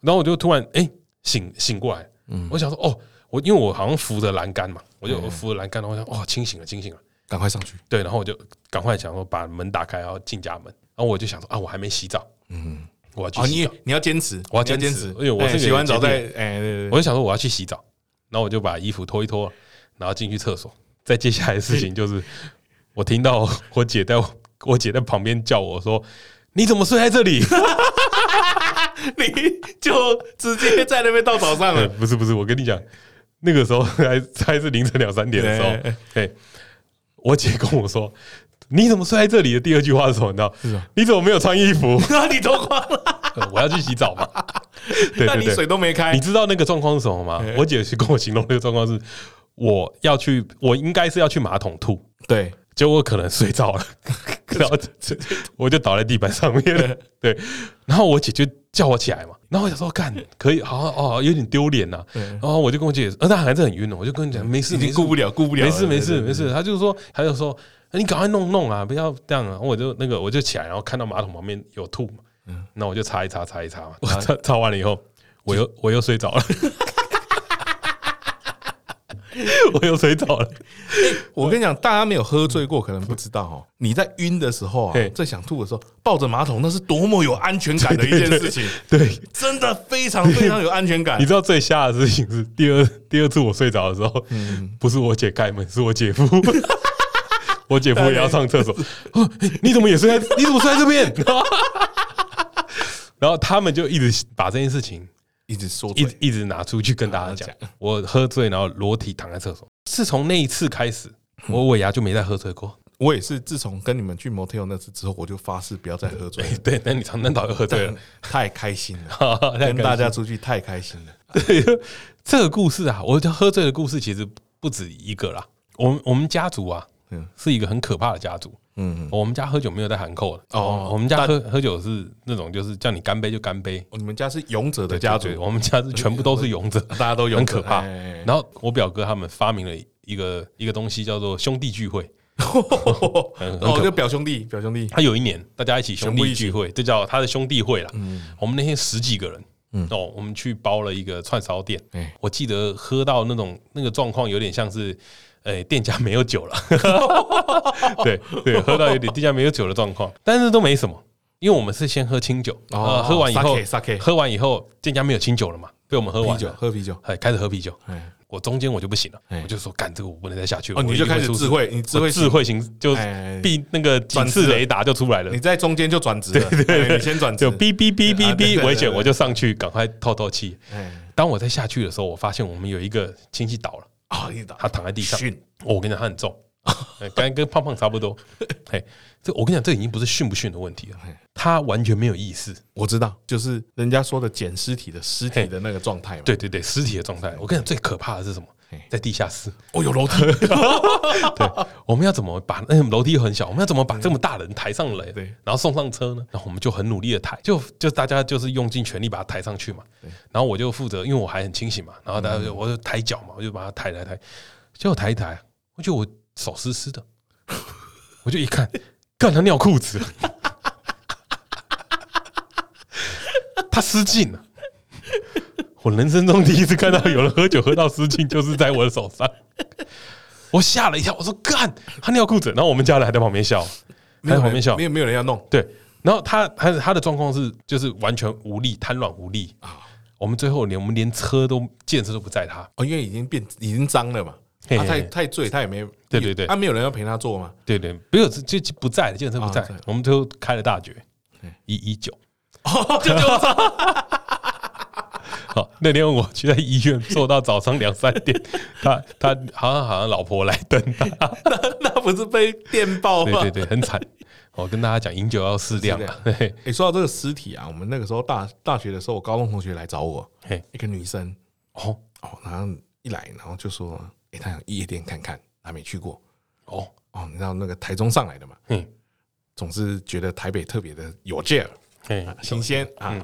Speaker 1: 然后我就突然哎醒醒过来，嗯，我想说哦，我因为我好像扶着栏杆嘛，我就扶着栏杆，然后我想哦清醒了清醒了。
Speaker 2: 赶快上去，
Speaker 1: 对，然后我就赶快想说把门打开，然后进家门，然后我就想说啊，我还没洗澡，嗯，我要去洗澡，
Speaker 2: 你要坚持，
Speaker 1: 我要坚持，因为我是
Speaker 2: 洗完澡再，哎，
Speaker 1: 我就想说我要去洗澡，然后我就把衣服脱一脱，然后进去厕所。再接下来的事情就是，(laughs) 我听到 (laughs) 我姐在我姐在旁边叫我说：“你怎么睡在这里？” (laughs)
Speaker 2: 你就直接在那边到早上了？
Speaker 1: 不是不是，我跟你讲，那个时候还还是凌晨两三点的时候，哎。我姐跟我说：“你怎么睡在这里？”的第二句话是什么？你知道？是你怎么没有穿衣服？
Speaker 2: 那你脱光了？
Speaker 1: 我要去洗澡嘛？
Speaker 2: 那你水都没开？
Speaker 1: 你知道那个状况是什么吗？我姐是跟我形容那个状况是：我要去，我应该是要去马桶吐。对，结果我可能睡着了，然后我就倒在地板上面了。对，然后我姐就叫我起来嘛。然后我想说，干 (laughs) 可以，好哦，有点丢脸呐。然后我就跟我姐，呃，她还是很晕的。我就跟你讲，没事，
Speaker 2: 你顾不了，顾不了，
Speaker 1: 没事，没事，没事。她就说，她就说，你赶快弄弄啊，不要这样啊。我就那个，我就起来，然后看到马桶旁边有吐嘛，嗯，那我就擦一擦，擦一擦嘛。我擦擦完了以后，我又我又睡着了。(laughs) 我又睡着了。(laughs)
Speaker 2: 我跟你讲，大家没有喝醉过，可能不知道哦。你在晕的时候啊，在想吐的时候，抱着马桶，那是多么有安全感的一件事情。对，真的非常非常有安全感。
Speaker 1: 你知道最吓的事情是第二第二次我睡着的时候，不是我姐开门，是我姐夫。(laughs) 我姐夫也要上厕所。你怎么也睡在？你怎么睡在这边？然后他们就一直把这件事情。
Speaker 2: 一直说，
Speaker 1: 一一直拿出去跟大家讲，我喝醉，然后裸体躺在厕所。是从那一次开始，我尾牙就没再喝醉过。
Speaker 2: 我也是，自从跟你们去 motel 那次之后，我就发誓不要再喝醉。(laughs)
Speaker 1: 对，那你常常导又喝醉了，
Speaker 2: 太开心了，(laughs) 跟大家出去太开心了。(laughs)
Speaker 1: 对，这个故事啊，我喝醉的故事其实不止一个啦。我们我们家族啊，嗯，是一个很可怕的家族。嗯，我们家喝酒没有在含扣的哦。我们家喝喝酒是那种，就是叫你干杯就干杯。
Speaker 2: 你们家是勇者的家族，
Speaker 1: 我们家是全部都是勇者，(laughs) 大家都很可怕。然后我表哥他们发明了一个一个东西，叫做兄弟聚会。(laughs)
Speaker 2: 哦，就表兄弟，表兄弟。
Speaker 1: 他有一年大家一起兄弟聚会，这叫他的兄弟会了。嗯，我们那天十几个人，嗯，哦，我们去包了一个串烧店。我记得喝到那种那个状况，有点像是。哎，店家没有酒了，(laughs) 对对，喝到有点店家没有酒的状况，但是都没什么，因为我们是先喝清酒，呃，喝完以后，喝完以后店家没有清酒了嘛，被我们喝完
Speaker 2: 啤酒，喝啤酒，
Speaker 1: 哎，开始喝啤酒，我中间我就不行了，我就说干这个我不能再下去了，
Speaker 2: 哦，你就开始智慧，你智慧
Speaker 1: 智慧型就避那个警示雷达就出来了，
Speaker 2: 你在中间就转职，对对对，你先转职，
Speaker 1: 就哔哔哔哔哔危险，我就上去赶快透透气。当我在下去的时候，我发现我们有一个亲戚倒了啊，他躺在地上，我跟你讲他很重。跟跟胖胖差不多，(laughs) 嘿，这我跟你讲，这已经不是训不训的问题了，他完全没有意识。
Speaker 2: 我知道，就是人家说的捡尸体的尸体的那个状态
Speaker 1: 嘛。对对对，尸体的状态。我跟你讲，最可怕的是什么？在地下室。
Speaker 2: 哦，有楼梯。(laughs)
Speaker 1: 对，我们要怎么把那个楼梯很小，我们要怎么把这么大人抬上来？对，然后送上车呢？然后我们就很努力的抬，就就大家就是用尽全力把它抬上去嘛。然后我就负责，因为我还很清醒嘛，然后大家就我就抬脚嘛，我就把它抬抬抬，结果抬一抬，我觉得我。手湿湿的，我就一看，干他尿裤子，(laughs) 他失禁了。我人生中第一次看到有人喝酒喝到失禁，就是在我的手上。(laughs) 我吓了一跳，我说干他尿裤子，然后我们家人还在旁边笑，还在旁边笑，
Speaker 2: 没有没有人要弄。
Speaker 1: 对，然后他他他的状况是就是完全无力，瘫软无力啊。我们最后连我们连车都建设都不载他
Speaker 2: 哦，因为已经变已经脏了嘛。他太太醉，他也没
Speaker 1: 对对对，
Speaker 2: 他没有人要陪他坐嘛？
Speaker 1: 对对，没有就就不在了，健身不在，我们就开了大绝，一一九，就就 (laughs) 好。那天我去在医院坐到早上两三点，他他好像好像老婆来等他，
Speaker 2: 那那不是被电爆吗？
Speaker 1: 对对对，很惨。我跟大家讲，饮酒要适量。
Speaker 2: 哎，说到这个尸体啊，我们那个时候大大学的时候，我高中同学来找我，一个女生，哦哦，然后一来，然后就说。哎，他想夜店看看，还没去过。哦哦，你知道那个台中上来的嘛？嗯，总是觉得台北特别的有劲儿，新鲜啊。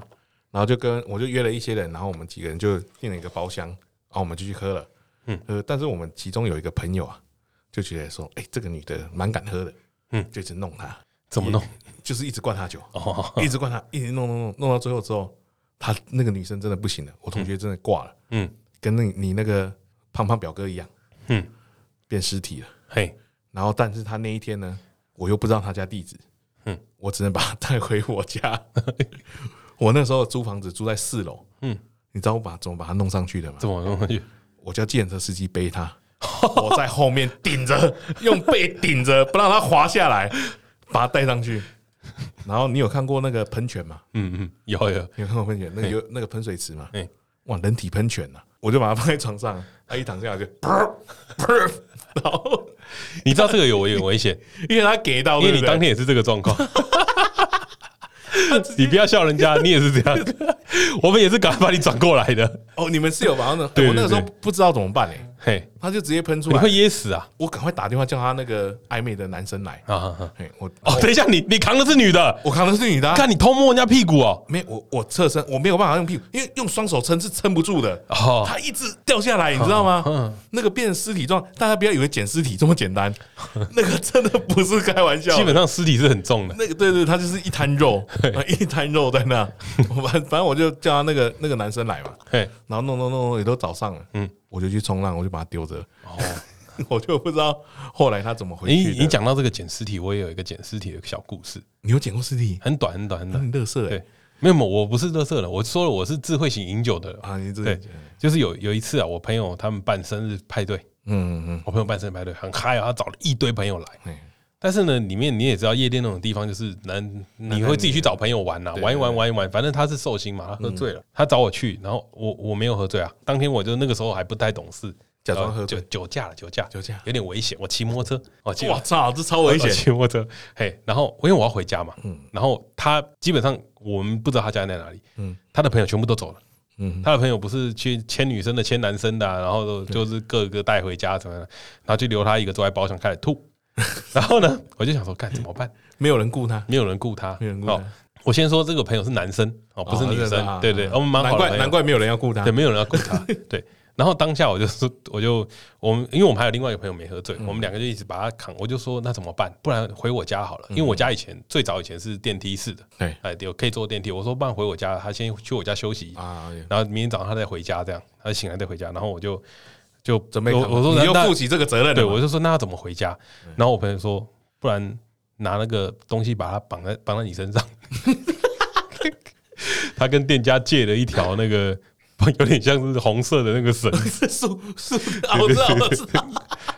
Speaker 2: 然后就跟我就约了一些人，然后我们几个人就订了一个包厢，然后我们就去喝了。嗯，呃，但是我们其中有一个朋友啊，就觉得说，哎，这个女的蛮敢喝的。嗯，就一直弄她。
Speaker 1: 怎么弄？(laughs)
Speaker 2: 就是一直灌她酒，一直灌她，一直弄弄弄，弄到最后之后，她那个女生真的不行了，我同学真的挂了。嗯，跟那你那个胖胖表哥一样。嗯，变尸体了。嘿，然后但是他那一天呢，我又不知道他家地址。嗯，我只能把他带回我家。(laughs) 我那时候租房子住在四楼。嗯，你知道我把怎么把它弄上去的吗？
Speaker 1: 怎么弄上去？
Speaker 2: 我叫计程车司机背他，(laughs) 我在后面顶着，用背顶着，不让他滑下来，把它带上去。然后你有看过那个喷泉吗？嗯嗯，有有有看过喷泉，那个有那个喷水池吗？哎，哇，人体喷泉呐！我就把它放在床上。他一躺下来就，(laughs)
Speaker 1: 然后你知道这个有有危险，(laughs)
Speaker 2: 因为他给到，
Speaker 1: 因为你当天也是这个状况，(laughs) 你不要笑人家，你也是这样，(laughs) 我们也是赶快把你转过来的。
Speaker 2: 哦，你们是有把那，我那个时候不知道怎么办哎。嘿，他就直接喷出来，
Speaker 1: 你会噎死啊！
Speaker 2: 我赶快打电话叫他那个暧昧的男生来啊！
Speaker 1: 嘿，我哦，等一下，你你扛的是女的，
Speaker 2: 我扛的是女的，
Speaker 1: 看你偷摸人家屁股哦！
Speaker 2: 没，我我侧身，我没有办法用屁股，因为用双手撑是撑不住的。哦，他一直掉下来，你知道吗？嗯，那个变成尸体状，大家不要以为捡尸体这么简单，(laughs) 那个真的不是开玩笑。
Speaker 1: 基本上尸体是很重的，
Speaker 2: 那个对对，他就是一滩肉，一滩肉在那。(laughs) 反反正我就叫他那个那个男生来嘛，嘿，然后弄弄弄弄，也都找上了，嗯。我就去冲浪，我就把它丢着。哦，(laughs) 我就不知道后来他怎么回去。
Speaker 1: 你你讲到这个捡尸体，我也有一个捡尸体的小故事。
Speaker 2: 你有捡过尸体？
Speaker 1: 很短很短很短，
Speaker 2: 很乐色哎。
Speaker 1: 没有没有，我不是乐色的。我说了，我是智慧型饮酒的
Speaker 2: 啊。你
Speaker 1: 对，就是有有一次啊，我朋友他们办生日派对，嗯嗯，我朋友办生日派对很嗨啊，他找了一堆朋友来。但是呢，里面你也知道，夜店那种地方就是能你会自己去找朋友玩呐，玩一玩玩一玩，反正他是寿星嘛，他喝醉了，他找我去，然后我我没有喝醉啊。当天我就那个时候还不太懂事，
Speaker 2: 假装喝酒
Speaker 1: 酒驾了，酒驾酒驾有点危险。我骑摩托车，我
Speaker 2: 操，这超危险！
Speaker 1: 骑摩托车，嘿，然后因为我要回家嘛，嗯，然后他基本上我们不知道他家在哪里，嗯，他的朋友全部都走了，嗯，他的朋友不是去牵女生的，牵男生的，然后就是各个带回家什么的，然后就留他一个坐在包厢开始吐。(laughs) 然后呢，我就想说，干怎么办？
Speaker 2: 没有人雇他，
Speaker 1: 没有人雇他，没有人雇他。我先说这个朋友是男生哦，不是女生。对对，我们蛮好的。
Speaker 2: 难怪难怪没有人要雇他，
Speaker 1: 对，没有人要雇他。(laughs) 对。然后当下我就说，我就我们，因为我们还有另外一个朋友没喝醉，我们两个就一直把他扛。我就说那怎么办？不然回我家好了，因为我家以前最早以前是电梯式的，对，哎，有可以坐电梯。我说不然回我家，他先去我家休息啊，然后明天早上他再回家，这样他醒来再回家。然后我就。就准备，我说你又负起这个责任。对，我就说那要怎么回家？然后我朋友说，不然拿那个东西把它绑在绑在你身上。(laughs) 他跟店家借了一条那个有点像是红色的那个绳子，
Speaker 2: 树树，我知道，我知道。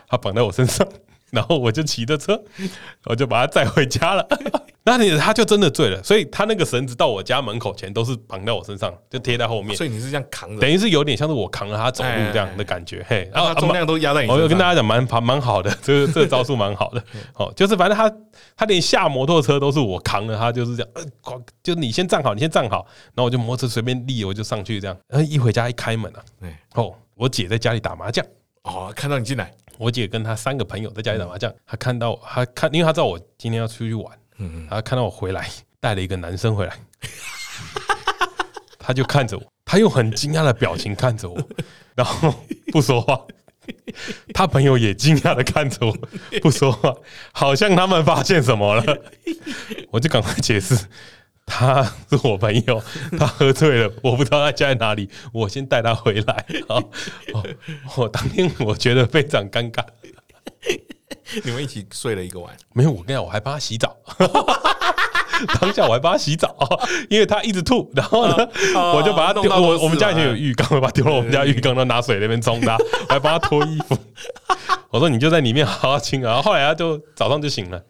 Speaker 1: 他绑在我身上。然后我就骑着车，我就把他载回家了。那你他就真的醉了，所以他那个绳子到我家门口前都是绑在我身上，就贴在后面。
Speaker 2: 所以你是这样扛着，
Speaker 1: 等于是有点像是我扛着他走路这样的感觉。嘿，
Speaker 2: 然后重量都压在你身上。
Speaker 1: 我跟大家讲，蛮蛮好的，这个这个招数蛮好的。哦，(laughs) 就是反正他他连下摩托车都是我扛着他，就是这样。呃，就你先站好，你先站好，然后我就摩托车随便立，我就上去这样。然后一回家一开门啊，哦，我姐在家里打麻将。
Speaker 2: 哦，看到你进来。
Speaker 1: 我姐跟她三个朋友在家里打麻将，她看到她看，因为她知道我今天要出去玩，嗯，她看到我回来带了一个男生回来，(laughs) 他就看着我，他用很惊讶的表情看着我，(laughs) 然后不说话。他朋友也惊讶的看着我，(laughs) 不说话，好像他们发现什么了，我就赶快解释。他是我朋友，他喝醉了，我不知道他家在哪里，我先带他回来。好，我当天我觉得非常尴尬。(laughs)
Speaker 2: 你们一起睡了一个晚？
Speaker 1: 没有，我跟你讲，我还帮他洗澡。(laughs) 当下我还帮他洗澡，(laughs) 因为他一直吐，然后呢，我就把他丢。我我们家以前有浴缸，我把他丢到我们家浴缸，然后拿水那边冲他，我还帮他脱衣服。我说你就在里面好好清啊。后来他就早上就醒了。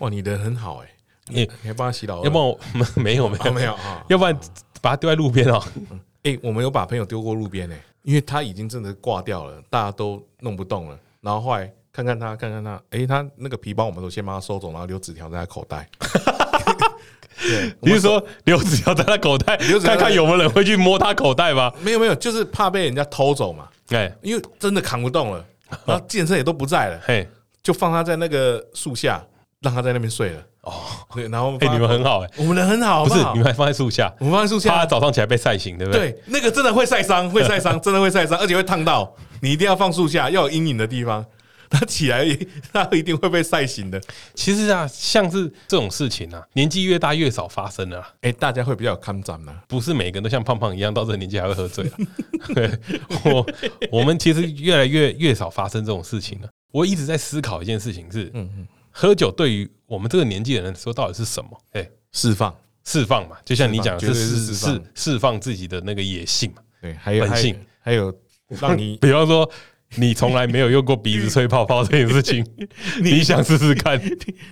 Speaker 2: 哇，你人很好哎。你你还帮他洗澡？
Speaker 1: 要不然我没有没有没有
Speaker 2: 啊？
Speaker 1: 要不然把他丢在路边哦。
Speaker 2: 哎，我们有把朋友丢过路边呢，因为他已经真的挂掉了，大家都弄不动了。然后后来看看他，看看他，哎，他那个皮包我们都先帮他收走，然后留纸条在他口袋。(laughs)
Speaker 1: 你是说留纸条在他口袋，留看看有没有人会去摸他口袋吗？
Speaker 2: 没有没有，就是怕被人家偷走嘛。
Speaker 1: 对，
Speaker 2: 因为真的扛不动了，(laughs) 然后健身也都不在了，嘿，就放他在那个树下，让他在那边睡了。哦，(laughs) 对，然后
Speaker 1: 哎，你们很好哎，
Speaker 2: 我们人很好，
Speaker 1: 不是你们还放在树下，
Speaker 2: 我们放在树下，
Speaker 1: 怕早上起来被晒醒，对不对？
Speaker 2: 对，那个真的会晒伤，会晒伤，真的会晒伤，而且会烫到。你一定要放树下，要有阴影的地方，他起来他一定会被晒醒的。
Speaker 1: 其实啊，像是这种事情啊，年纪越大越少发生了。
Speaker 2: 哎，大家会比较有看展嘛，
Speaker 1: 不是每个人都像胖胖一样，到这个年纪还会喝醉 (laughs) 我我们其实越来越越少发生这种事情了。我一直在思考一件事情是，嗯嗯。喝酒对于我们这个年纪的人说，到底是什么？哎，释放，释放嘛，就像你讲的是释释释放自己的那个野性嘛，
Speaker 2: 对，还有本性，还有让你，(laughs)
Speaker 1: 比方说你从来没有用过鼻子吹泡泡这件事情，(laughs) 你想试试看？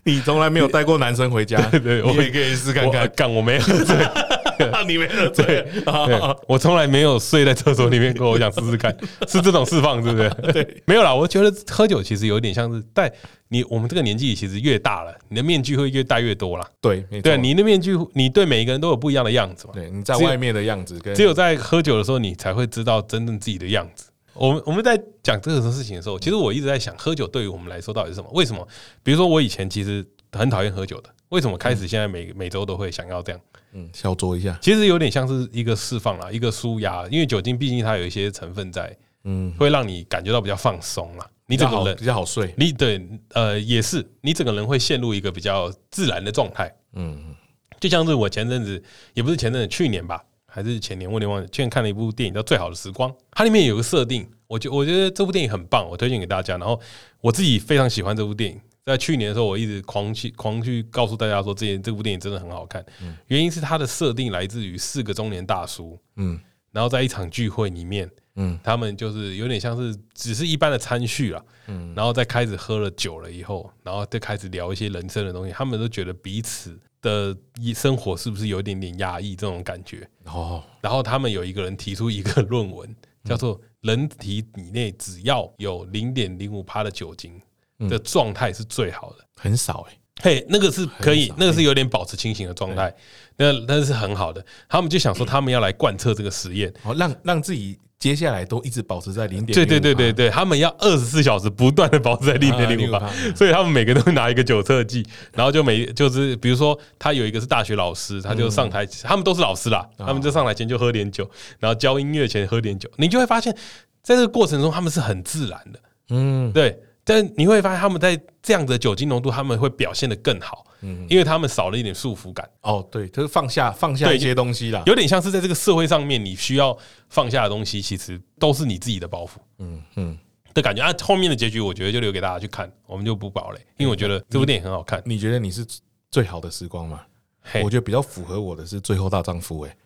Speaker 2: 你从来没有带过男生回家，(laughs)
Speaker 1: 对对，我也可以试看看。干，我没喝醉，(laughs)
Speaker 2: 你没喝醉，
Speaker 1: 我从来没有睡在厕所里面过，我想试试看，是这种释放，是不是？对，没有啦，我觉得喝酒其实有点像是带。你我们这个年纪其实越大了，你的面具会越戴越多了。
Speaker 2: 对，
Speaker 1: 对，你的面具，你对每一个人都有不一样的样子嘛。
Speaker 2: 对，你在外面的样子，
Speaker 1: 只有在喝酒的时候，你才会知道真正自己的样子。我们我们在讲这个事情的时候，其实我一直在想，喝酒对于我们来说到底是什么？为什么？比如说我以前其实很讨厌喝酒的，为什么开始现在每每周都会想要这样？
Speaker 2: 嗯，小酌一下，
Speaker 1: 其实有点像是一个释放啦，一个舒压，因为酒精毕竟它有一些成分在，嗯，会让你感觉到比较放松啦。你整个人
Speaker 2: 比较好睡，
Speaker 1: 你对呃也是，你整个人会陷入一个比较自然的状态。嗯，就像是我前阵子也不是前阵子，去年吧，还是前年，我有点忘了。去年看了一部电影叫《最好的时光》，它里面有个设定，我觉我觉得这部电影很棒，我推荐给大家。然后我自己非常喜欢这部电影，在去年的时候，我一直狂去狂去告诉大家说，这这部电影真的很好看。原因是它的设定来自于四个中年大叔，嗯，然后在一场聚会里面。嗯，他们就是有点像是只是一般的餐叙了，嗯，然后再开始喝了酒了以后，然后再开始聊一些人生的东西。他们都觉得彼此的生活是不是有一点点压抑这种感觉。哦。然后他们有一个人提出一个论文，叫做“人体体内只要有零点零五帕的酒精的状态是最好的”，
Speaker 2: 很少哎，
Speaker 1: 嘿，那个是可以，那个是有点保持清醒的状态，那那是很好的。他们就想说，他们要来贯彻这个实验，
Speaker 2: 哦，让让自己。接下来都一直保持在零点，
Speaker 1: 对对对对对，他们要二十四小时不断的保持在零点零五八，所以他们每个都会拿一个酒测剂，然后就每就是比如说他有一个是大学老师，他就上台，他们都是老师啦，他们就上台前就喝点酒，然后教音乐前喝点酒，你就会发现在这个过程中他们是很自然的，嗯，对。但你会发现他们在这样的酒精浓度，他们会表现得更好，嗯，因为他们少了一点束缚感。
Speaker 2: 哦，对，就是放下放下一些东西啦，
Speaker 1: 有点像是在这个社会上面，你需要放下的东西，其实都是你自己的包袱。嗯嗯，的感觉啊。后面的结局我觉得就留给大家去看，我们就不保了，因为我觉得这部电影很好看。
Speaker 2: 你，你觉得你是最好的时光吗？嘿我觉得比较符合我的是《最后大丈夫》哎，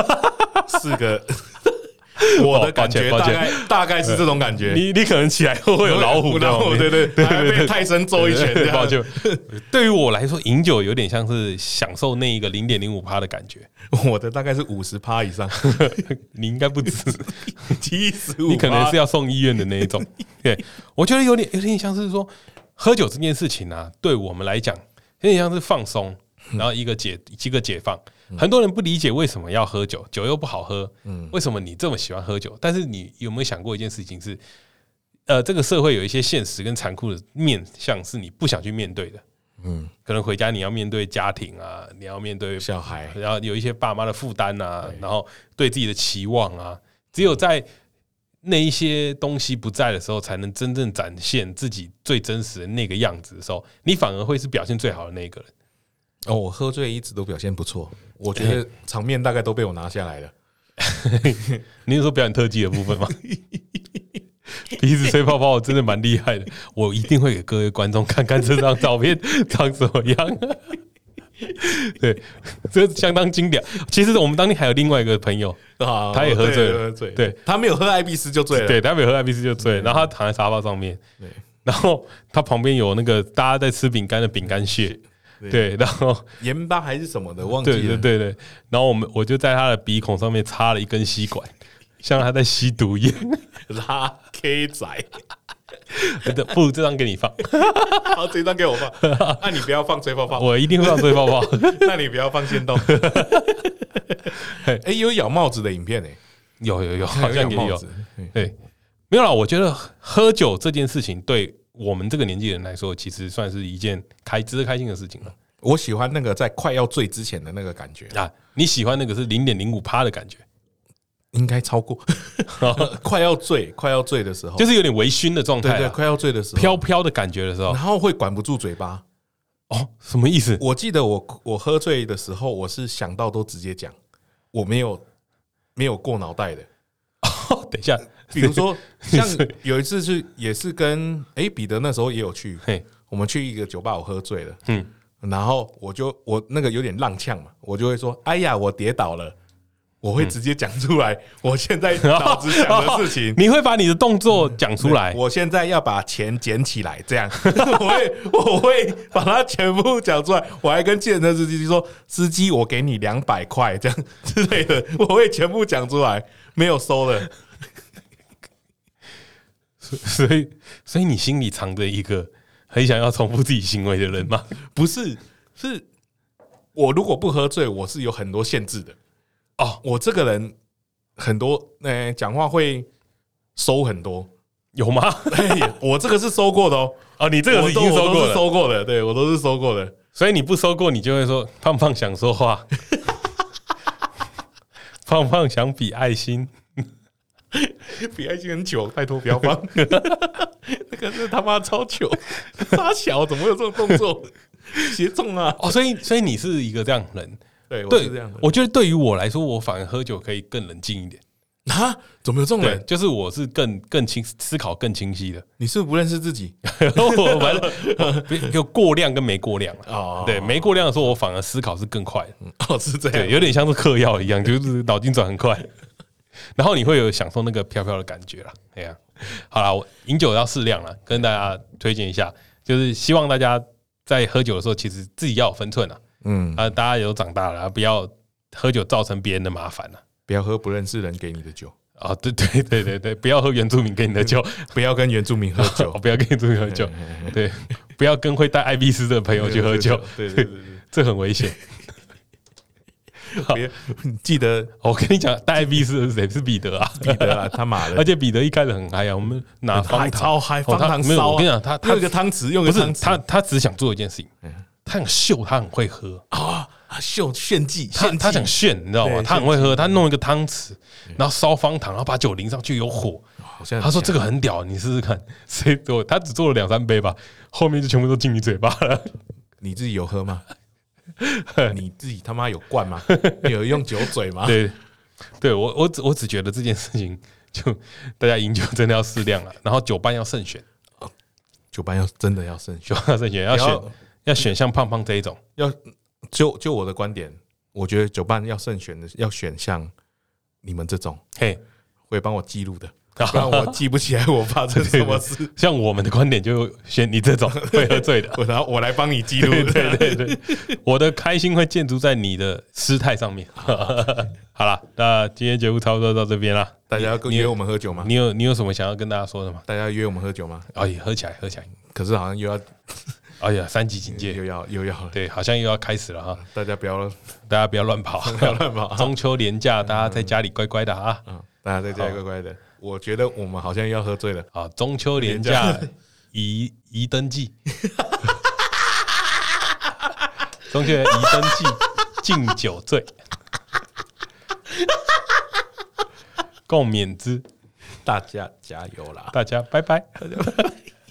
Speaker 2: (laughs) 四个。(laughs) 我的感觉大概大概是这种感觉，
Speaker 1: 你 (laughs) 你可能起来后会有老虎，
Speaker 2: 老虎对对对，还被泰森揍一拳，
Speaker 1: 抱歉。对于我来说，饮酒有点像是享受那一个零点零五趴的感觉。(laughs)
Speaker 2: 我的大概是五十趴以上，
Speaker 1: 你应该不止
Speaker 2: 七十五，
Speaker 1: 你可能是要送医院的那一种。对，我觉得有点有点像是说，喝酒这件事情啊，对我们来讲有点像是放松，然后一个解一个解放。很多人不理解为什么要喝酒，酒又不好喝，嗯，为什么你这么喜欢喝酒？但是你有没有想过一件事情是，呃，这个社会有一些现实跟残酷的面向是你不想去面对的，嗯，可能回家你要面对家庭啊，你要面对
Speaker 2: 小孩，
Speaker 1: 然后有一些爸妈的负担啊，然后对自己的期望啊，只有在那一些东西不在的时候，才能真正展现自己最真实的那个样子的时候，你反而会是表现最好的那个人。
Speaker 2: 哦，我喝醉一直都表现不错，我觉得 (laughs) 场面大概都被我拿下来了。(laughs)
Speaker 1: 你是说表演特技的部分吗？(laughs) 鼻子吹泡泡真的蛮厉害的，我一定会给各位观众看看这张照片长什么样。对，这相当经典。其实我们当天还有另外一个朋友，他也喝醉了，对，
Speaker 2: 他没有喝艾必斯就醉了，
Speaker 1: 对，他没有喝艾必斯就醉了，然后他躺在沙发上面，对，然后他旁边有那个大家在吃饼干的饼干屑。对，然后
Speaker 2: 盐巴还是什么的，忘记了。
Speaker 1: 对对对对，然后我们我就在他的鼻孔上面插了一根吸管，像他在吸毒一样。
Speaker 2: 拉 K 仔，
Speaker 1: 不如这张给你放，
Speaker 2: 好，这张给我放。那你不要放吹泡泡，
Speaker 1: 我一定会放吹泡泡。
Speaker 2: 那你不要放限动。哎，有咬帽子的影片哎，
Speaker 1: 有有有，好像也有。对，没有啦。我觉得喝酒这件事情对。我们这个年纪人来说，其实算是一件开值得开心的事情了。
Speaker 2: 我喜欢那个在快要醉之前的那个感觉
Speaker 1: 啊，你喜欢那个是零点零五趴的感觉，
Speaker 2: 应该超过 (laughs) 快要醉，快要醉的时候，
Speaker 1: 就是有点微醺的状态，对对，
Speaker 2: 快要醉的时候，
Speaker 1: 飘飘的感觉的时候，
Speaker 2: 然后会管不住嘴巴。
Speaker 1: 哦，什么意思？
Speaker 2: 我记得我我喝醉的时候，我是想到都直接讲，我没有没有过脑袋的。
Speaker 1: 哦，等一下。
Speaker 2: 比如说，(laughs) 像有一次是也是跟哎彼得那时候也有去，我们去一个酒吧，我喝醉了，嗯，然后我就我那个有点浪呛嘛，我就会说，哎呀，我跌倒了，我会直接讲出来，(laughs) 我现在脑子想的事情，(laughs)
Speaker 1: 你会把你的动作讲出来，
Speaker 2: 我现在要把钱捡起来，这样，我会我会把它全部讲出来，我还跟计程车司机说，司机，我给你两百块，这样之类的，我会全部讲出来，没有收的。(laughs)
Speaker 1: 所以，所以你心里藏着一个很想要重复自己行为的人吗？(laughs)
Speaker 2: 不是，是我如果不喝醉，我是有很多限制的。哦，我这个人很多，呃，讲话会收很多，
Speaker 1: 有吗？
Speaker 2: 我这个是收过的哦。(laughs)
Speaker 1: 哦，你这个是已经收过的，
Speaker 2: 收过的，对我都是收过的。
Speaker 1: 所以你不收过，你就会说胖胖想说话，胖胖想比爱心。(laughs)
Speaker 2: 比爱心很糗，拜托不要放。(laughs) 那个是他妈超糗，(laughs) 他小怎么会有这种动作？鞋重啊！
Speaker 1: 哦，所以所以你是一个这样人，
Speaker 2: 对，我是这样。
Speaker 1: 我觉得对于我来说，我反而喝酒可以更冷静一点
Speaker 2: 啊？怎么有这种人？
Speaker 1: 就是我是更更清思考更清晰的。
Speaker 2: 你是不是不认识自己？
Speaker 1: 我反正有过量跟没过量啊。对，没过量的时候，我反而思考是更快的。
Speaker 2: 哦，是这样，
Speaker 1: 有点像是嗑药一样，就是脑筋转很快。然后你会有享受那个飘飘的感觉了，哎呀，好啦，我饮酒要适量了，跟大家推荐一下，就是希望大家在喝酒的时候，其实自己要有分寸啊，嗯。啊，大家也都长大了，不要喝酒造成别人的麻烦了，
Speaker 2: 不要喝不认识人给你的酒。
Speaker 1: 啊，对对对对对，不要喝原住民给你的酒，(laughs)
Speaker 2: 不要跟原住民喝酒，(laughs)
Speaker 1: 不要跟原住民喝酒，对，不要跟会带艾必斯的朋友去喝酒，对对对，(laughs) 这很危险。(laughs)
Speaker 2: 别记得，(laughs)
Speaker 1: 我跟你讲，带艾必斯是谁？是彼得啊，
Speaker 2: 彼得啊，(laughs) 他妈的！
Speaker 1: 而且彼得一开始很嗨啊，我们拿方糖
Speaker 2: 超嗨，方糖
Speaker 1: 没有。我跟你讲，他他
Speaker 2: 用个汤匙，用个汤匙，
Speaker 1: 他他只想做一件事情，他想秀，他很会喝
Speaker 2: 啊，秀炫技，
Speaker 1: 他他想炫，你知道吗？他很会喝，他弄一个汤匙，然后烧方糖，然后把酒淋上去，有火。他说这个很屌，你试试看。谁做？他只做了两三杯吧，后面就全部都进你嘴巴了。
Speaker 2: 你自己有喝吗？(laughs) 你自己他妈有灌吗？(laughs) 有用酒嘴吗？
Speaker 1: 对，对我我只我只觉得这件事情就大家饮酒真的要适量了，然后酒伴要慎选，
Speaker 2: 酒伴要真的要慎选，
Speaker 1: 要慎选，要选要选像胖胖这一种。
Speaker 2: 要就就我的观点，我觉得酒伴要慎选的，要选像你们这种，嘿，会帮我记录的。(laughs) 不然我记不起来，我发生什么事。(laughs)
Speaker 1: 像我们的观点，就选你这种会喝醉的，(laughs)
Speaker 2: 然后我来帮你记录。
Speaker 1: 对对对，我的开心会建筑在你的失态上面。好了，那今天节目差不多到这边了。
Speaker 2: 大家要约我们喝酒吗？
Speaker 1: 你有你有什么想要跟大家说的吗？
Speaker 2: 大家约我们喝酒吗？
Speaker 1: 哎呀，喝起来喝起来。
Speaker 2: 可是好像又要，
Speaker 1: 哎呀，三级警戒
Speaker 2: 又要又要，
Speaker 1: 对，好像又要开始了哈。
Speaker 2: 大家不要，
Speaker 1: 大家不要乱跑，
Speaker 2: 不要乱跑。
Speaker 1: 中秋连假，大家在家里乖乖的啊。嗯，
Speaker 2: 大家在家里乖乖的。我觉得我们好像要喝醉了
Speaker 1: 啊！中秋连假 (laughs) 宜宜登记，(laughs) 中秋宜登记，敬酒醉，(laughs) 共勉之，
Speaker 2: 大家加油啦！
Speaker 1: 大家拜拜。